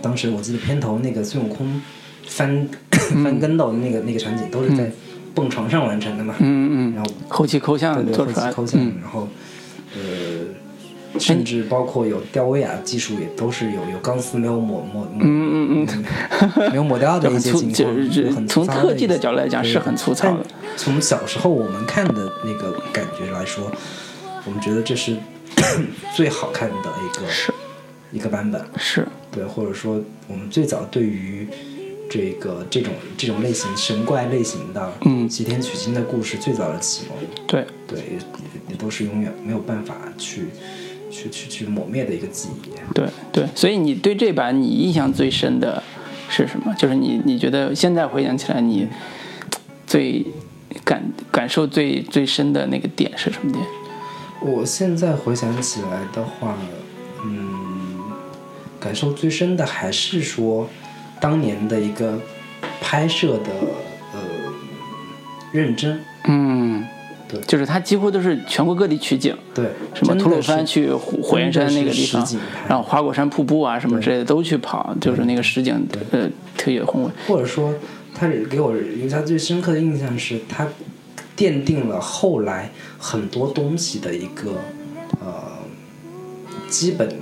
当时我记得片头那个孙悟空翻 翻跟斗的那个那个场景都是在蹦床上完成的嘛，嗯嗯，然后后期抠像对对，做出来。后期抠。像，嗯，然后呃，甚至包括有吊威亚技术也都是有有钢丝没有抹抹抹嗯嗯嗯，没有抹掉的一些情况，就是很粗糙从特技的角度来讲对是很粗糙的。从小时候我们看的那个感觉来说，我们觉得这是 最好看的一个是一个版本，是，对，或者说我们最早对于。这个这种这种类型神怪类型的，嗯西天取经的故事最早的启蒙，对，对，也也都是永远没有办法去去去去抹灭的一个记忆。对对，所以你对这版你印象最深的是什么？就是你你觉得现在回想起来，你最感感受最最深的那个点是什么点？我现在回想起来的话，嗯，感受最深的还是说当年的一个拍摄的呃认真，嗯，对。就是它几乎都是全国各地取景，对，什么吐鲁番去火火焰山那个地方然后花果山瀑布啊什么之类的都去跑，就是那个实景呃特别宏伟。或者说，他给我留下最深刻的印象是，他奠定了后来很多东西的一个呃基本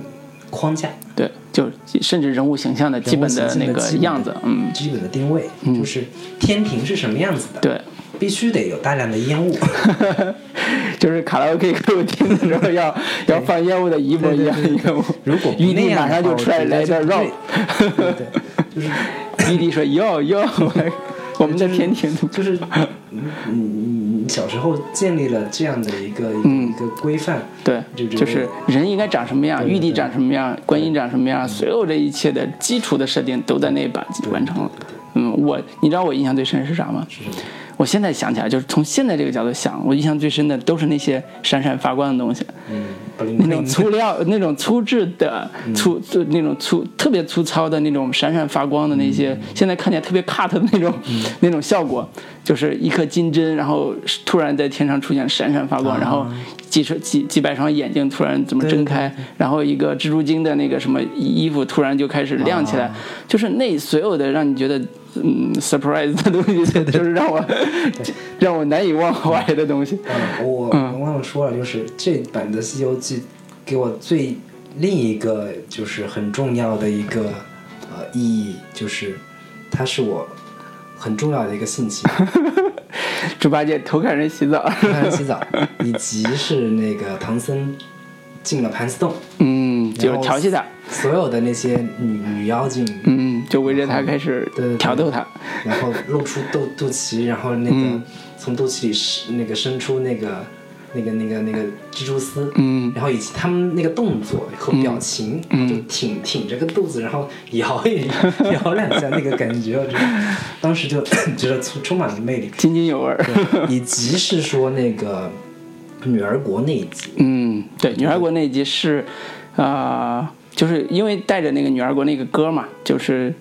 框架，对，就甚至人物形象的基本的那个样子，嗯，基本的定位，就是天庭是什么样子的，对，必须得有大量的烟雾，就是卡拉 OK 歌舞厅的时候要要放烟雾的一模一样的烟雾，如果 不玉帝那样马上就出来来段 rap，对对，就是玉帝说哟哟，我们的天庭，就是。你你你小时候建立了这样的一个一个一个规范，对，就就是人应该长什么样，玉帝长什么样，观音长什么样，所有这一切的基础的设定都在那一版完成了。嗯，我你知道我印象最深是啥吗？是？我现在想起来，就是从现在这个角度想，我印象最深的都是那些闪闪发光的东西。嗯那种粗料、那种粗制的粗、就那种粗特别粗糙的那种闪闪发光的那些，现在看起来特别 cut 的那种、那种效果，就是一颗金针，然后突然在天上出现闪闪发光，然后几十几几百双眼睛突然怎么睁开，然后一个蜘蛛精的那个什么衣服突然就开始亮起来，就是那所有的让你觉得。嗯，surprise 的东西，就是让我让我难以忘怀的东西。嗯，我我忘了说了，就是这版的《西游记》给我最另一个就是很重要的一个呃意义，就是它是我很重要的一个信息，猪八戒偷看人洗澡。看人洗澡，以及是那个唐僧进了盘丝洞，嗯，就是调戏他，所有的那些女女妖精，嗯，就围着他开始挑逗他，然后露出肚肚脐，然后那个、嗯。从肚脐里伸那个伸出那个那个那个那个蜘蛛丝，嗯。然后以及他们那个动作和表情，嗯。就挺挺着个肚子，然后摇一摇两下，那个感觉，我觉得当时就觉得充充满了魅力。津津有味以及是说那个女儿国那一集，嗯，对，女儿国那一集是，啊、就是因为带着那个女儿国那个歌嘛，就是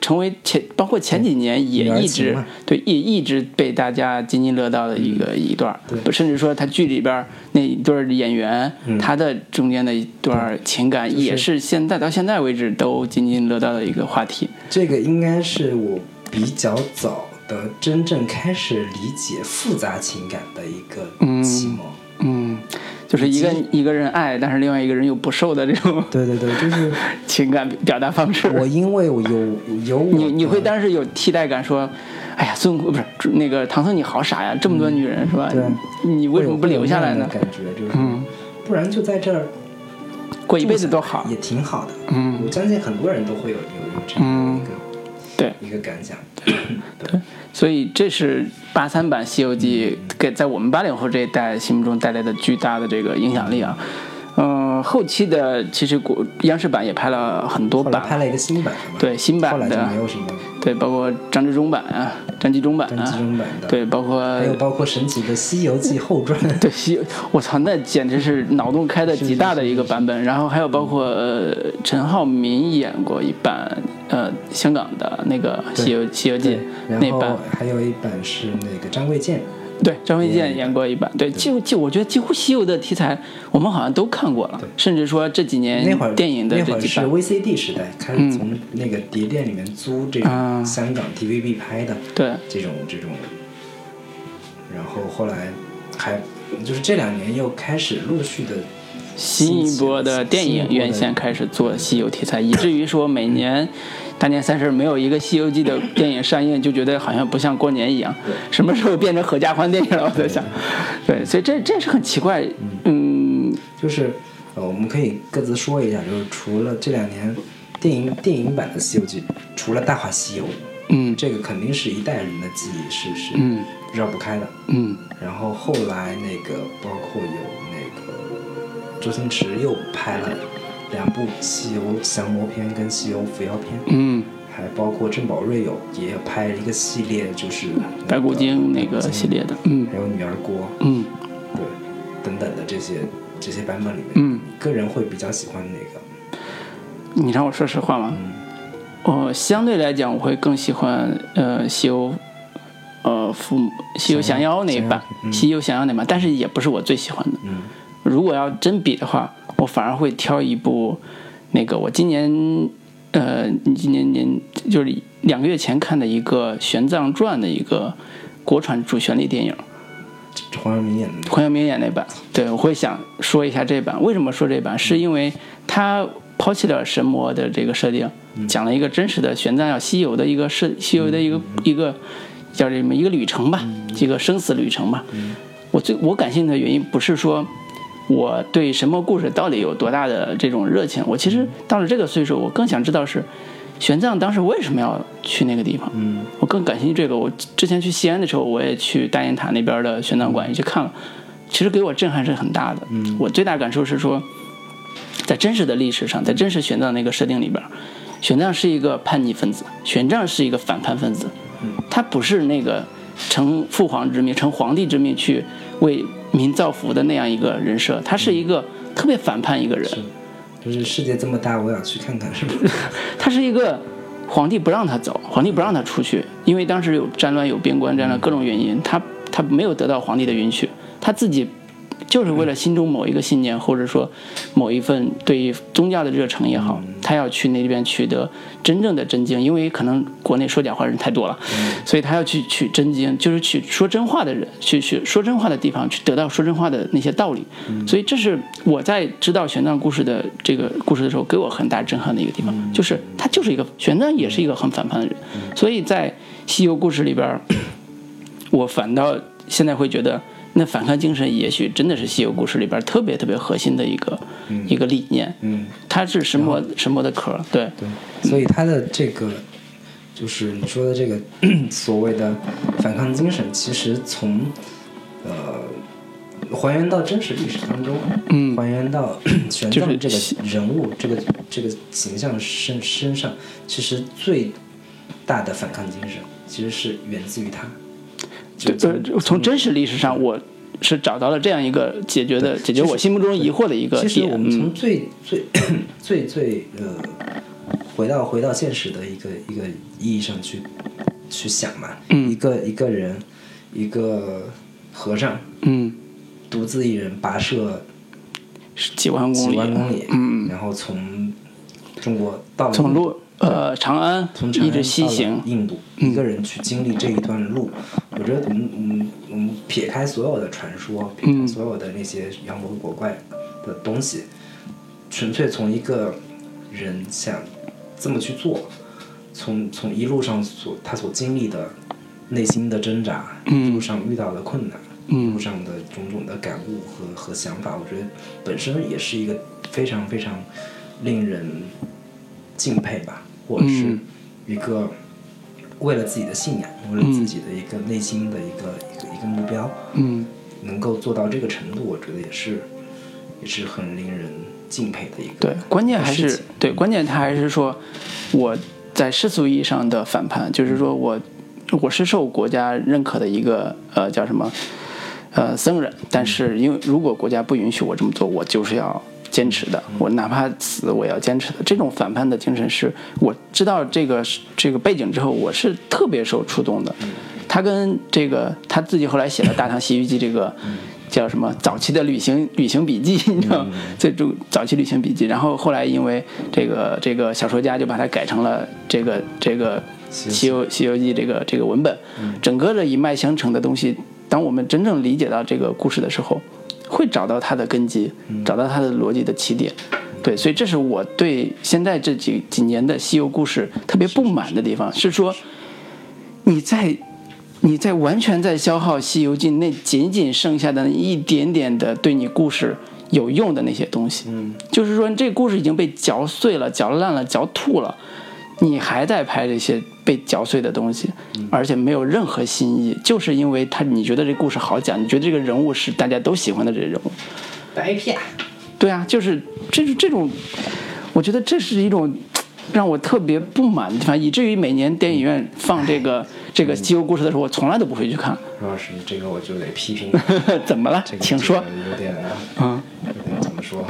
成为前包括前几年也一直对也一直被大家津津乐道的一个、一段甚至说他剧里边那一对演员，他的中间的一段情感也是现在到现在为止都津津乐道的一个话题。这个应该是我比较早的真正开始理解复杂情感的一个启蒙。嗯，就是一个一个人爱，但是另外一个人又不受的这种 对对对，就是 情感表达方式。我因为我有有我你你会当时有替代感，说，哎呀，孙悟空不是那个唐僧，你好傻呀，这么多女人是吧？对你为什么不留下来呢感觉就是，嗯不然就在这儿过一辈子多好也。挺好的。嗯我相信很多人都会有有有这样的一个、对。一个感想。对。所以这是八三版《西游记》给在我们八零后这一代心目中带来的巨大的这个影响力啊。嗯、后期的其实国央视版也拍了很多版，拍了一个新版，对新版的。对，包括张志忠版啊、张纪中版的，对，包括还有包括神奇的 《西游记后传》对西，我操，那简直是脑洞开的极大的一个版本。然后还有包括呃陈浩民演过一版呃香港的那个《西游西游记》那版，还有一版是那个张卫健，对张卫健演过一版。对，就就我觉得几乎西游的题材我们好像都看过了，甚至说这几年那会儿电影的那会儿是，VCD 时代，开始从那个碟店里面租这啊。种香港 TVB 拍的对，这种这种，然后后来还就是这两年又开始陆续的新一波的电影院线开始做西游题材，以至于说每年大年三十没有一个《西游记》的电影上映，就觉得好像不像过年一样。什么时候变成合家欢电影了？我在想，对，所以这这是很奇怪。嗯，就是呃，我们可以各自说一下，就是除了这两年电影电影版的《西游记》，除了《大话西游》，嗯这个肯定是一代人的记忆，是是嗯绕不开的。嗯然后后来那个包括有那个周星驰又拍了两部《西游降魔篇》跟《西游伏妖篇》，嗯，还包括郑宝瑞有也有拍一个系列，就是那白骨精那个系列的，嗯。还有女儿国，嗯。对，等等的这些这些版本里面，嗯，个人会比较喜欢哪个？你让我说实话吗？我相对来讲，我会更喜欢呃西游，呃父母西游降妖那一版，西游降妖那版，但是也不是我最喜欢的。嗯。如果要真比的话，我反而会挑一部那个我今年呃今年年就是两个月前看的一个《玄奘传》的一个国产主旋律电影。黄晓明演的，黄晓明演那版，对我会想说一下这版。为什么说这版？是因为他抛弃了神魔的这个设定，讲了一个真实的玄奘要西游的一个是西游的一个一个叫什么一个旅程吧，一个生死旅程吧。我最我感兴趣的原因不是说我对什么故事到底有多大的这种热情，我其实到了这个岁数，我更想知道是玄奘当时为什么要去那个地方。嗯我更感兴趣这个。我之前去西安的时候，我也去大雁塔那边的玄奘馆也去看了，其实给我震撼是很大的。嗯我最大感受是说，在真实的历史上，在真实玄奘那个设定里边，玄奘是一个叛逆分子，玄奘是一个反叛分子，他不是那个承父皇之命、承皇帝之命去为民造福的那样一个人设，他是一个特别反叛一个人。是，就是世界这么大，我想去看看，是不是？他是一个皇帝不让他走，皇帝不让他出去，因为当时有战乱、有边关战乱各种原因，他他没有得到皇帝的允许，他自己就是为了心中某一个信念，或者说某一份对于宗教的热诚也好，他要去那边取得真正的真经，因为可能国内说假话人太多了，所以他要去取真经，就是去说真话的人，去去说真话的地方，去得到说真话的那些道理。所以这是我在知道玄奘故事的这个故事的时候，给我很大震撼的一个地方，就是他就是一个玄奘也是一个很反叛的人，所以在西游故事里边，我反倒现在会觉得，那反抗精神也许真的是西游故事里边特别特别核心的一个、一个理念。嗯，它是神魔神魔的壳，对，对，所以他的这个就是你说的这个 所谓的反抗精神，其实从呃还原到真实历史当中，嗯还原到 玄就是奘这个人物、这个这个形象身身上，其实最大的反抗精神其实是源自于他。就呃，从真实历史上，我是找到了这样一个解决的解决我心目中疑惑的一个点。其实我们从嗯。最最最最呃，回到回到现实的一个一个意义上去去想嘛，嗯。一个一个人，一个和尚嗯，独自一人跋涉是几万公里几里，万公里，嗯，然后从中国到了从呃长安从长安一直西行，印度，一个人去经历这一段路，我觉得我们我们我们撇开所有的传说，撇开所有的那些妖魔鬼怪的东西，纯粹从一个人想这么去做，从从一路上所他所经历的内心的挣扎，一路上遇到的困难，一路上的种种的感悟和和想法，我觉得本身也是一个非常非常令人敬佩吧，或者是嗯一个为了自己的信仰，为了自己的一个内心的一个一个一个目标，嗯。能够做到这个程度，我觉得也是也是很令人敬佩的一个对，关键还是对，关键他还是说我在世俗意义上的反叛，就是说我我是受国家认可的一个呃叫什么呃僧人，但是因为如果国家不允许我这么做，我就是要坚持的，我哪怕死我也要坚持的。这种反叛的精神是我知道这个这个背景之后，我是特别受触动的。他跟这个他自己后来写了《大唐西域记》这个叫什么早期的旅行旅行笔记，你知道吗？这种早期旅行笔记，然后后来因为这个这个小说家就把它改成了这个这个《西游西游记》这个这个文本，整个的一脉相承的东西，当我们真正理解到这个故事的时候，会找到它的根基，找到它的逻辑的起点。对，所以这是我对现在这几几年的西游故事特别不满的地方，是说你在你在完全在消耗《西游记》那仅仅剩下的那一点点的对你故事有用的那些东西。嗯，就是说这故事已经被嚼碎了、嚼烂了、嚼吐了，你还在拍这些被嚼碎的东西，而且没有任何新意，就是因为他你觉得这故事好讲，你觉得这个人物是大家都喜欢的这个人物。白骗。对啊，就是这是这种，我觉得这是一种让我特别不满的地方，以至于每年电影院放这个这个西游故事的时候，我从来都不会去看。罗老师，这个我就得批评，怎么了这？个请说。有点嗯，有点怎么说，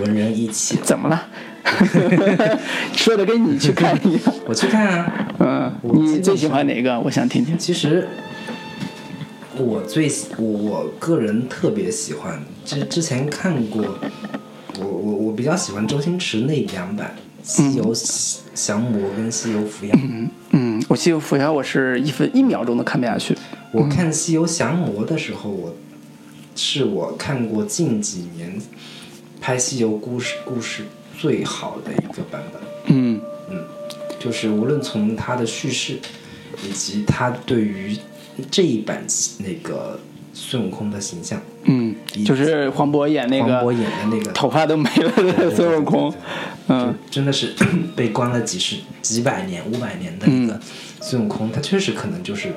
文人义气。怎么了？说的跟你去看一样。我去看啊，嗯，你最喜欢哪个？我想听听。其实我最喜我我个人特别喜欢，之之前看过，我我我比较喜欢周星驰那两版《西游降魔》跟《西游伏妖》。嗯，我《西游伏妖》我是一分一秒钟都看不下去。我看《西游降魔》的时候，我是我看过近几年拍西游故事故事最好的一个版本。嗯。嗯就是无论从他的叙事，以及他对于这一版那个孙悟空的形象，嗯，就是黄渤演那个黄渤个演的那个头发都没了的孙悟空。嗯。真的是 被关了几十几百年、五百年的一个孙悟空，他确实可能就是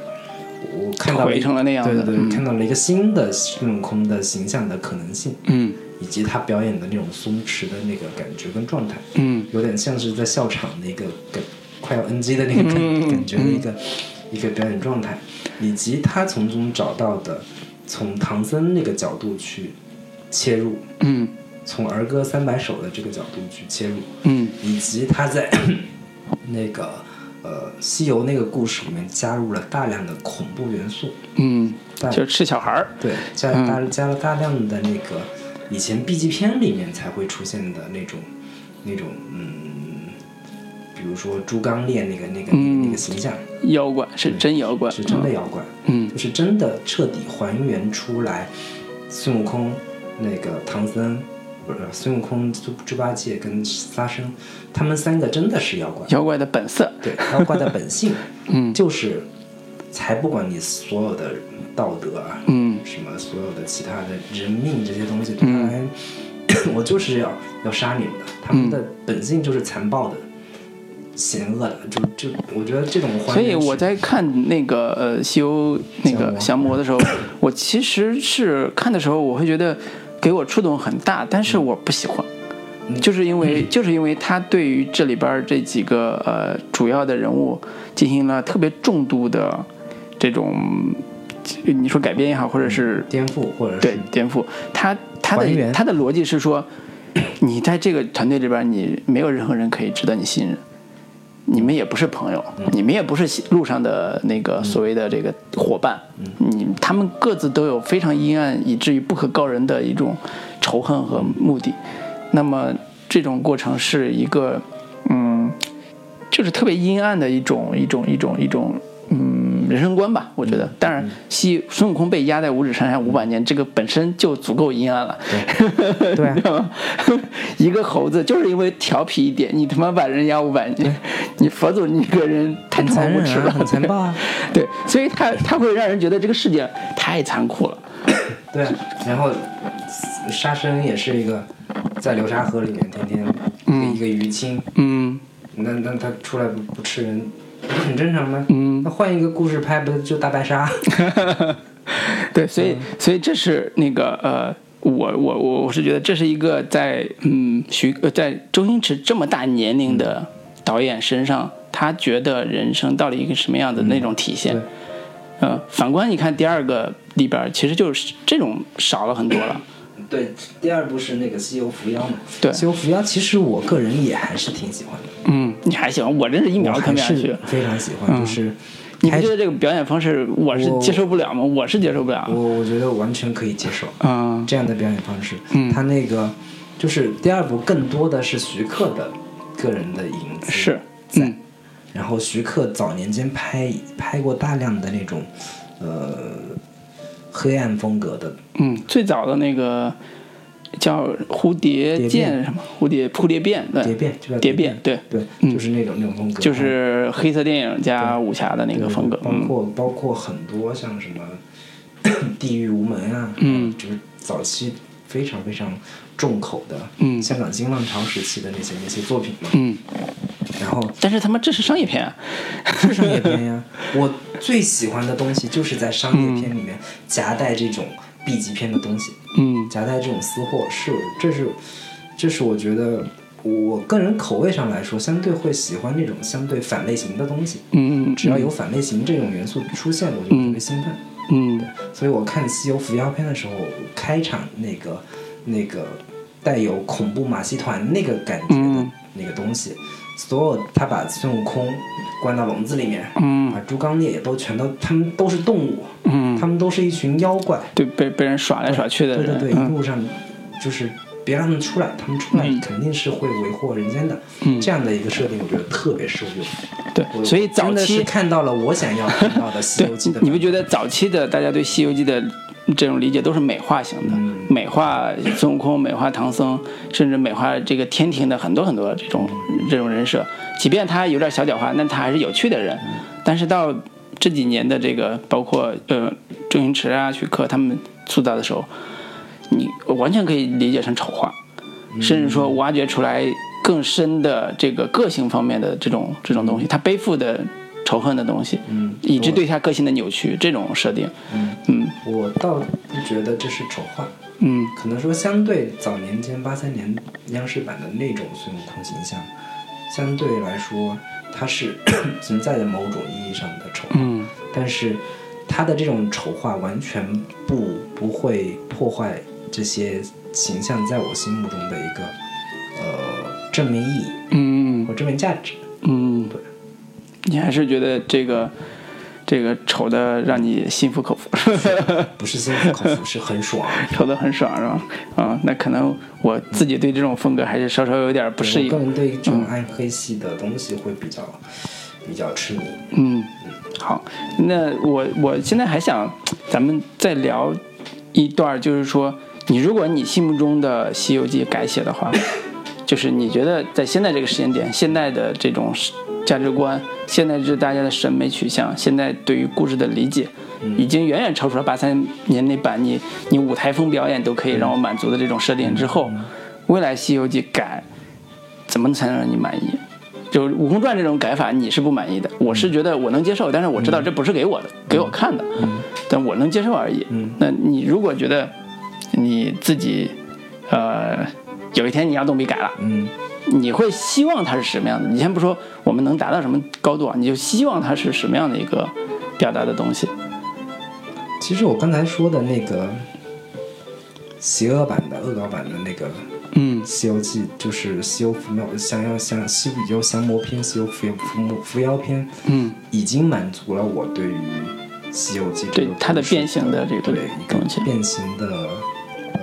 我看到了对对看到了一个新的孙悟空的形象的可能性，嗯以及他表演的那种松弛的那个感觉跟状态，嗯。有点像是在笑场的一个感快要 NG 的那个感、嗯感觉的一个、一个表演状态，以及他从中找到的从唐僧那个角度去切入，嗯从儿歌三百首的这个角度去切入，嗯以及他在 那个呃西游那个故事里面加入了大量的恐怖元素，嗯，但就是吃小孩儿，对，加嗯大加了大量的那个以前 B 级片里面才会出现的那种那种嗯，比如说猪刚鬣那个那个、嗯那个形象妖怪是真妖怪，是真的妖怪，嗯就是真的彻底还原出来孙悟空那个唐僧。不是孙悟空、猪猪八戒跟沙僧，他们三个真的是妖怪，妖怪的本色，对妖怪的本性，嗯就是才不管你所有的道德啊，嗯。什么所有的其他的人命这些东西，对他来，我就是要要杀你们的。他们的本性就是残暴的、险恶的，就就我觉得这种还所以我在看那个呃《西游》那个降魔。的时候，我其实是看的时候，我会觉得给我触动很大，但是我不喜欢，就是因为就是因为他对于这里边这几个呃主要的人物进行了特别重度的这种，你说改编也好，或者是颠覆或者对是颠覆。他他的他的逻辑是说，你在这个团队里边，你没有任何人可以值得你信任，你们也不是朋友，嗯。你们也不是路上的那个所谓的这个伙伴，嗯。你他们各自都有非常阴暗以至于不可告人的一种仇恨和目的。那么这种过程是一个，嗯，就是特别阴暗的一种一种一种一种嗯人生观吧，我觉得。当然，西孙悟空被压在五指山下五百年，这个本身就足够阴暗了。对啊 你知道吗？一个猴子就是因为调皮一点，你他妈把人压五百年，你佛祖你这个人太很他妈残无耻了，很残暴啊。对，所以他他会让人觉得这个世界太残酷了。对啊，然后沙僧也是一个在流沙河里面天天一个一个鱼精，嗯那那他出来不不吃人，不是很正常吗？嗯那换一个故事拍，不就大白鲨？对，所以所以这是那个呃，我我我我是觉得这是一个在嗯徐呃在周星驰这么大年龄的导演身上，他觉得人生到底一个什么样的那种体现。嗯呃，反观你看第二个里边，其实就是这种少了很多了。对，第二部是那个《西游伏妖》嘛。对西游伏妖》其实我个人也还是挺喜欢的，嗯，你还喜欢？我真是一秒看不下去是。非常喜欢，嗯就是开你不觉得这个表演方式我是接受不了吗？我是接受不了。我我觉得完全可以接受嗯这样的表演方式。嗯他那个就是第二部更多的是徐克的个人的影子是，在，嗯然后徐克早年间拍拍过大量的那种呃黑暗风格的。嗯，最早的那个叫蝴蝶蝶剑什么？蝴蝶蝴蝶变对。蝶变，就叫蝶变对，对，嗯。就是那种那种风格，就是黑色电影加武侠的那个风格。包嗯。括包括很多像什么 地狱无门啊，嗯。就是早期非常非常重口的，嗯。香港新浪潮时期的那些那些作品嘛，嗯，然后但是他妈这是商业片啊。是商业片呀，我最喜欢的东西就是在商业片里面夹带这种 B 级片的东西，嗯。夹带这种私货，是这是这是我觉得我个人口味上来说，相对会喜欢那种相对反类型的东西。嗯，只要有反类型这种元素出现，我就特别兴奋。嗯所以我看《西游伏妖篇》的时候，开场那个那个带有恐怖马戏团那个感觉的嗯那个东西，所有他把孙悟空关到笼子里面，嗯把猪刚鬣也都全都，他们都是动物，嗯，他们都是一群妖怪。对被被人耍来耍去的人，对对对，一嗯路上就是别让他们出来，他们出来嗯肯定是会为祸人间的。嗯这样的一个设定，我觉得特别受用。对，所以早期看到了我想要看到的《西游记》的。你不觉得早期的大家对《西游记》的这种理解都是美化型的，嗯美化孙悟空、美化唐僧，甚至美化这个天庭的很多很多这种这种人设。即便他有点小狡猾，那他还是有趣的人。但是到这几年的这个，包括呃周星驰啊、徐克他们塑造的时候，你完全可以理解成丑化，甚至说挖掘出来更深的这个个性方面的这种这种东西，他背负的仇恨的东西，嗯以致对他个性的扭曲，这种设定，嗯，嗯我倒不觉得这是丑化，嗯可能说相对早年间八三年央视版的那种孙悟空形象，相对来说它是 存在的某种意义上的丑化，嗯但是他的这种丑化完全不不会破坏这些形象在我心目中的一个呃正面意义嗯或正面价值。嗯，你还是觉得这个这个丑的让你心服口服，不是心服口服，是很爽。丑的很爽是吧？啊，那可能我自己对这种风格还是稍稍有点不适我个应。人对这种暗黑系的东西会比较比较痴迷。嗯，好，那我我现在还想咱们再聊一段，就是说，你如果你心目中的《西游记》改写的话，就是你觉得在现在这个时间点，现在的这种价值观，现在是大家的审美取向，现在对于故事的理解，已经远远超出了八三年那版你你舞台风表演都可以让我满足的这种设定之后，未来《西游记》改怎么才能让你满意？就《悟空传》这种改法，你是不满意的，我是觉得我能接受，但是我知道这不是给我的，给我看的，但我能接受而已。那你如果觉得你自己，呃，有一天你要动笔改了，嗯，你会希望它是什么样的？你先不说我们能达到什么高度啊，你就希望它是什么样的一个表达的东西？其实我刚才说的那个邪恶版的、恶搞版的那个《嗯。西游记》，就是《西游伏妖降妖降《西游降魔篇》《西游伏伏魔伏妖篇》，嗯，已经满足了我对于《西游记》对它的变形的这个对一个变形的呃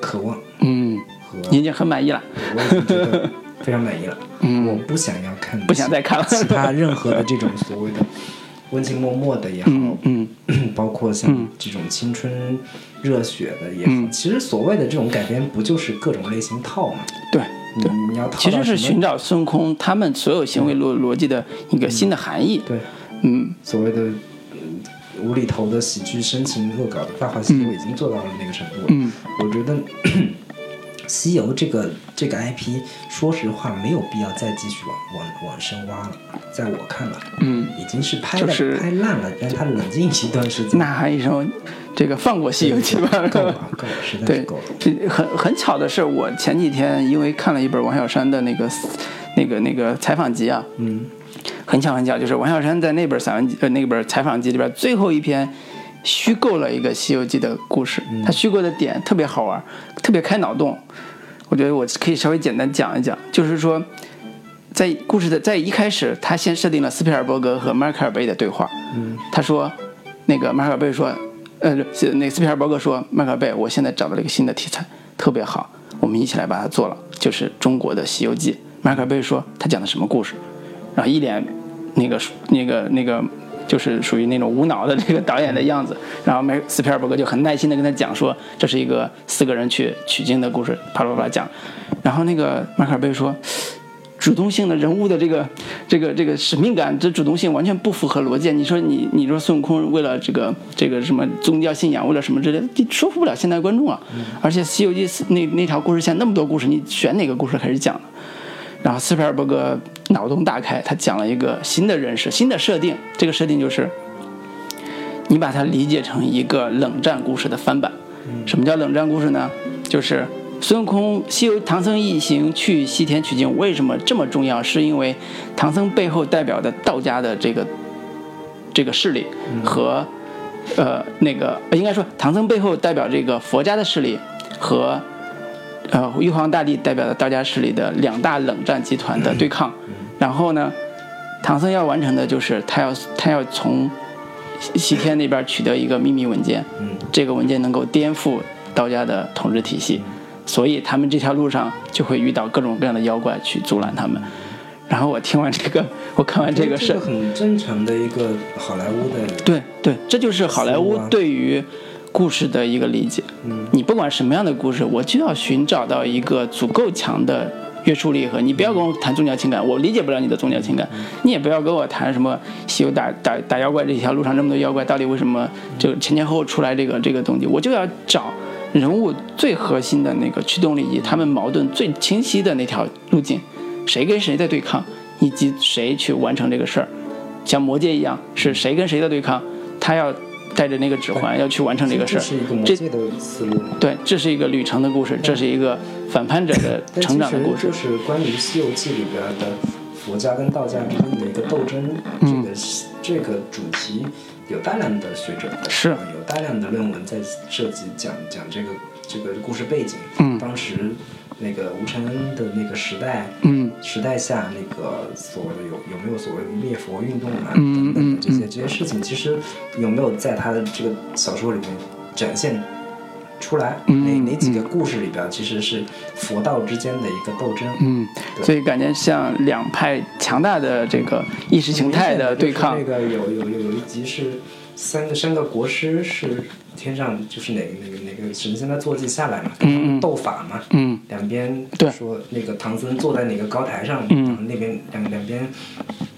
渴望。嗯，和你已经很满意了，我已经觉得非常满意了。嗯我不想要看，不想再看了其他任何的这种所谓的温情脉脉的也好，嗯嗯 包括像这种青春热血的也好，嗯其实所谓的这种改编，不就是各种类型套嘛？对。你你要套其实是寻找孙悟空他们所有行为逻逻辑的一个新的含义。对嗯所谓的。嗯无厘头的喜剧、深情恶搞的《大话西游》已经做到了那个程度了。嗯我觉得西游这个这个 IP，说实话没有必要再继续往往往深挖了。在我看来，嗯，已经是拍的、就是拍烂了，让它冷静一段时间。呐喊一声，这个放过《西游记》吧。够了，够了，实在是够了。，这很很巧的是，我前几天因为看了一本王小山的那个那个那个采访集啊，嗯很巧很巧，就是王小山在那本散文集呃那本采访集里边最后一篇虚构了一个《西游记》的故事，他虚构的点特别好玩，特别开脑洞。我觉得我可以稍微简单讲一讲，就是说，在故事的在一开始，他先设定了斯皮尔伯格和迈克尔贝的对话。嗯他说，那个迈克尔贝说，呃，那个斯皮尔伯格说，迈克尔贝，我现在找到了一个新的题材，特别好，我们一起来把它做了，就是中国的《西游记》。迈克尔贝说，他讲的什么故事？然后一脸那个那个那个就是属于那种无脑的这个导演的样子。然后梅斯皮尔伯格就很耐心的跟他讲说，这是一个四个人去取经的故事，啪啪啪啦讲。然后那个马克尔贝说。主动性的人物的这个这个这个使命感，这主动性完全不符合逻辑。你说你你说孙悟空为了这个这个什么宗教信仰，为了什么之类的，你说服不了现代观众啊。而且《西游记》那那条故事线那么多故事，你选哪个故事开始讲呢？然后斯皮尔伯格脑洞大开，他讲了一个新的认识、新的设定。这个设定就是，你把它理解成一个冷战故事的翻版。什么叫冷战故事呢？就是孙悟空西游唐僧一行去西天取经，为什么这么重要？是因为唐僧背后代表的道家的这个这个势力和、呃那个呃应该说唐僧背后代表这个佛家的势力和呃玉皇大帝代表的道家势力的两大冷战集团的对抗。然后呢，唐僧要完成的就是他要他要从西西天那边取得一个秘密文件，这个文件能够颠覆道家的统治体系，所以他们这条路上就会遇到各种各样的妖怪去阻拦他们。然后我听完这个，我看完这个是很正常的一个好莱坞的对对，这就是好莱坞对于故事的一个理解。嗯你不管什么样的故事，我就要寻找到一个足够强的约束力和你不要跟我谈宗教情感，我理解不了你的宗教情感。你也不要跟我谈什么西游打打打妖怪这条路上这么多妖怪，到底为什么就前前后后出来这个这个东西？我就要找人物最核心的那个驱动力以及他们矛盾最清晰的那条路径，谁跟谁在对抗，以及谁去完成这个事儿。像魔戒一样，是谁跟谁的对抗，他要带着那个指环要去完成这个事儿这是一个。的思路。对，这是一个旅程的故事，这是一个反叛者的成长的故事就。是关于《西游记》里边的佛家跟道家之间的一个斗争，嗯这个是这个主题有大量的学者是有大量的论文在涉及讲讲这个这个故事背景，嗯当时那个吴承恩的那个时代，嗯时代下那个所谓的有有没有所谓的灭佛运动啊嗯等等这些嗯这些事情，其实有没有在他的这个小说里面展现出来？嗯哪哪几个故事里边其实是佛道之间的一个斗争？嗯，对所以感觉像两派强大的这个意识形态的对抗那。个有有有有一集是三个三个国师是天上就是哪个哪个哪个神仙的坐骑下来嘛，斗法嘛。嗯两边对说那个唐僧坐在哪个高台上，嗯然后那边两两边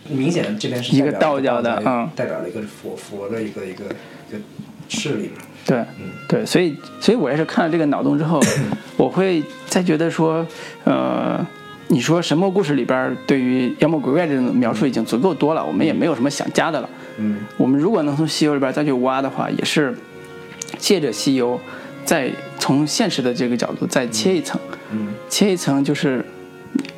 明显这边是一个道教的嗯代表了一个佛佛的一个一个一个势力嘛。对嗯对，所以所以我也是看了这个脑洞之后，我会再觉得说，呃，你说神魔故事里边对于妖魔鬼怪这种描述已经足够多了，我们也没有什么想加的了。嗯我们如果能从西游里边再去挖的话，也是借着西游，再从现实的这个角度再切一层，嗯。切一层就是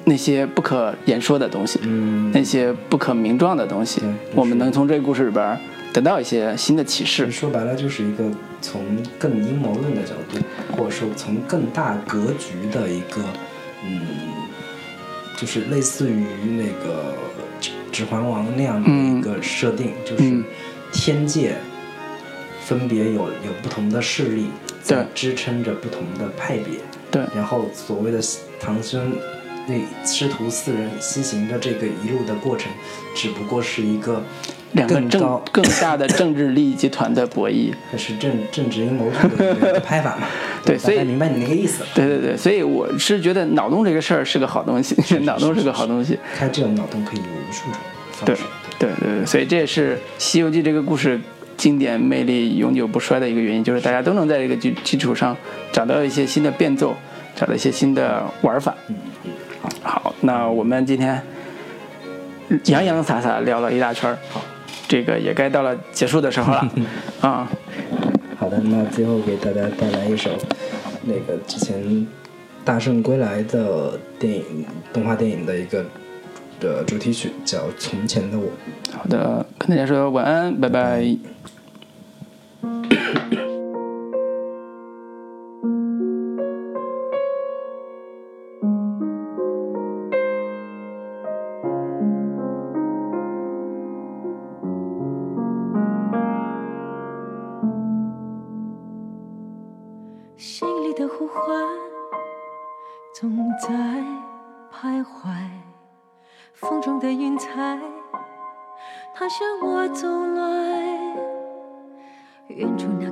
那些不可言说的东西，嗯。那些不可名状的东西对，我们能从这个故事里边得到一些新的启示。说白了就是一个从更阴谋论的角度，或者说从更大格局的一个，嗯，就是类似于那个指《环王》那样的一个设定，就是嗯。天界分别有有不同的势力在对支撑着不同的派别，对，然后所谓的唐僧那师徒四人西行的这个一路的过程，只不过是一个两个政更大的政治利益集团的博弈。这是政政治阴谋论的拍法嘛？对所以明白你那个意思了。对对对，所以我是觉得脑洞这个事儿是个好东西，脑洞是个好东西。开这种脑洞可以有无数种方对式。对对对，所以这也是《西游记》这个故事经典魅力永久不衰的一个原因，就是大家都能在这个基基础上找到一些新的变奏，找到一些新的玩法。嗯好，那我们今天洋洋洒洒聊了一大圈儿，好，这个也该到了结束的时候了 啊。好的，那最后给大家带来一首那个之前《大圣归来》的电影动画电影的一个的主题曲，叫《从前的我》。好的，跟大家说晚安，拜拜。向我走来。远处那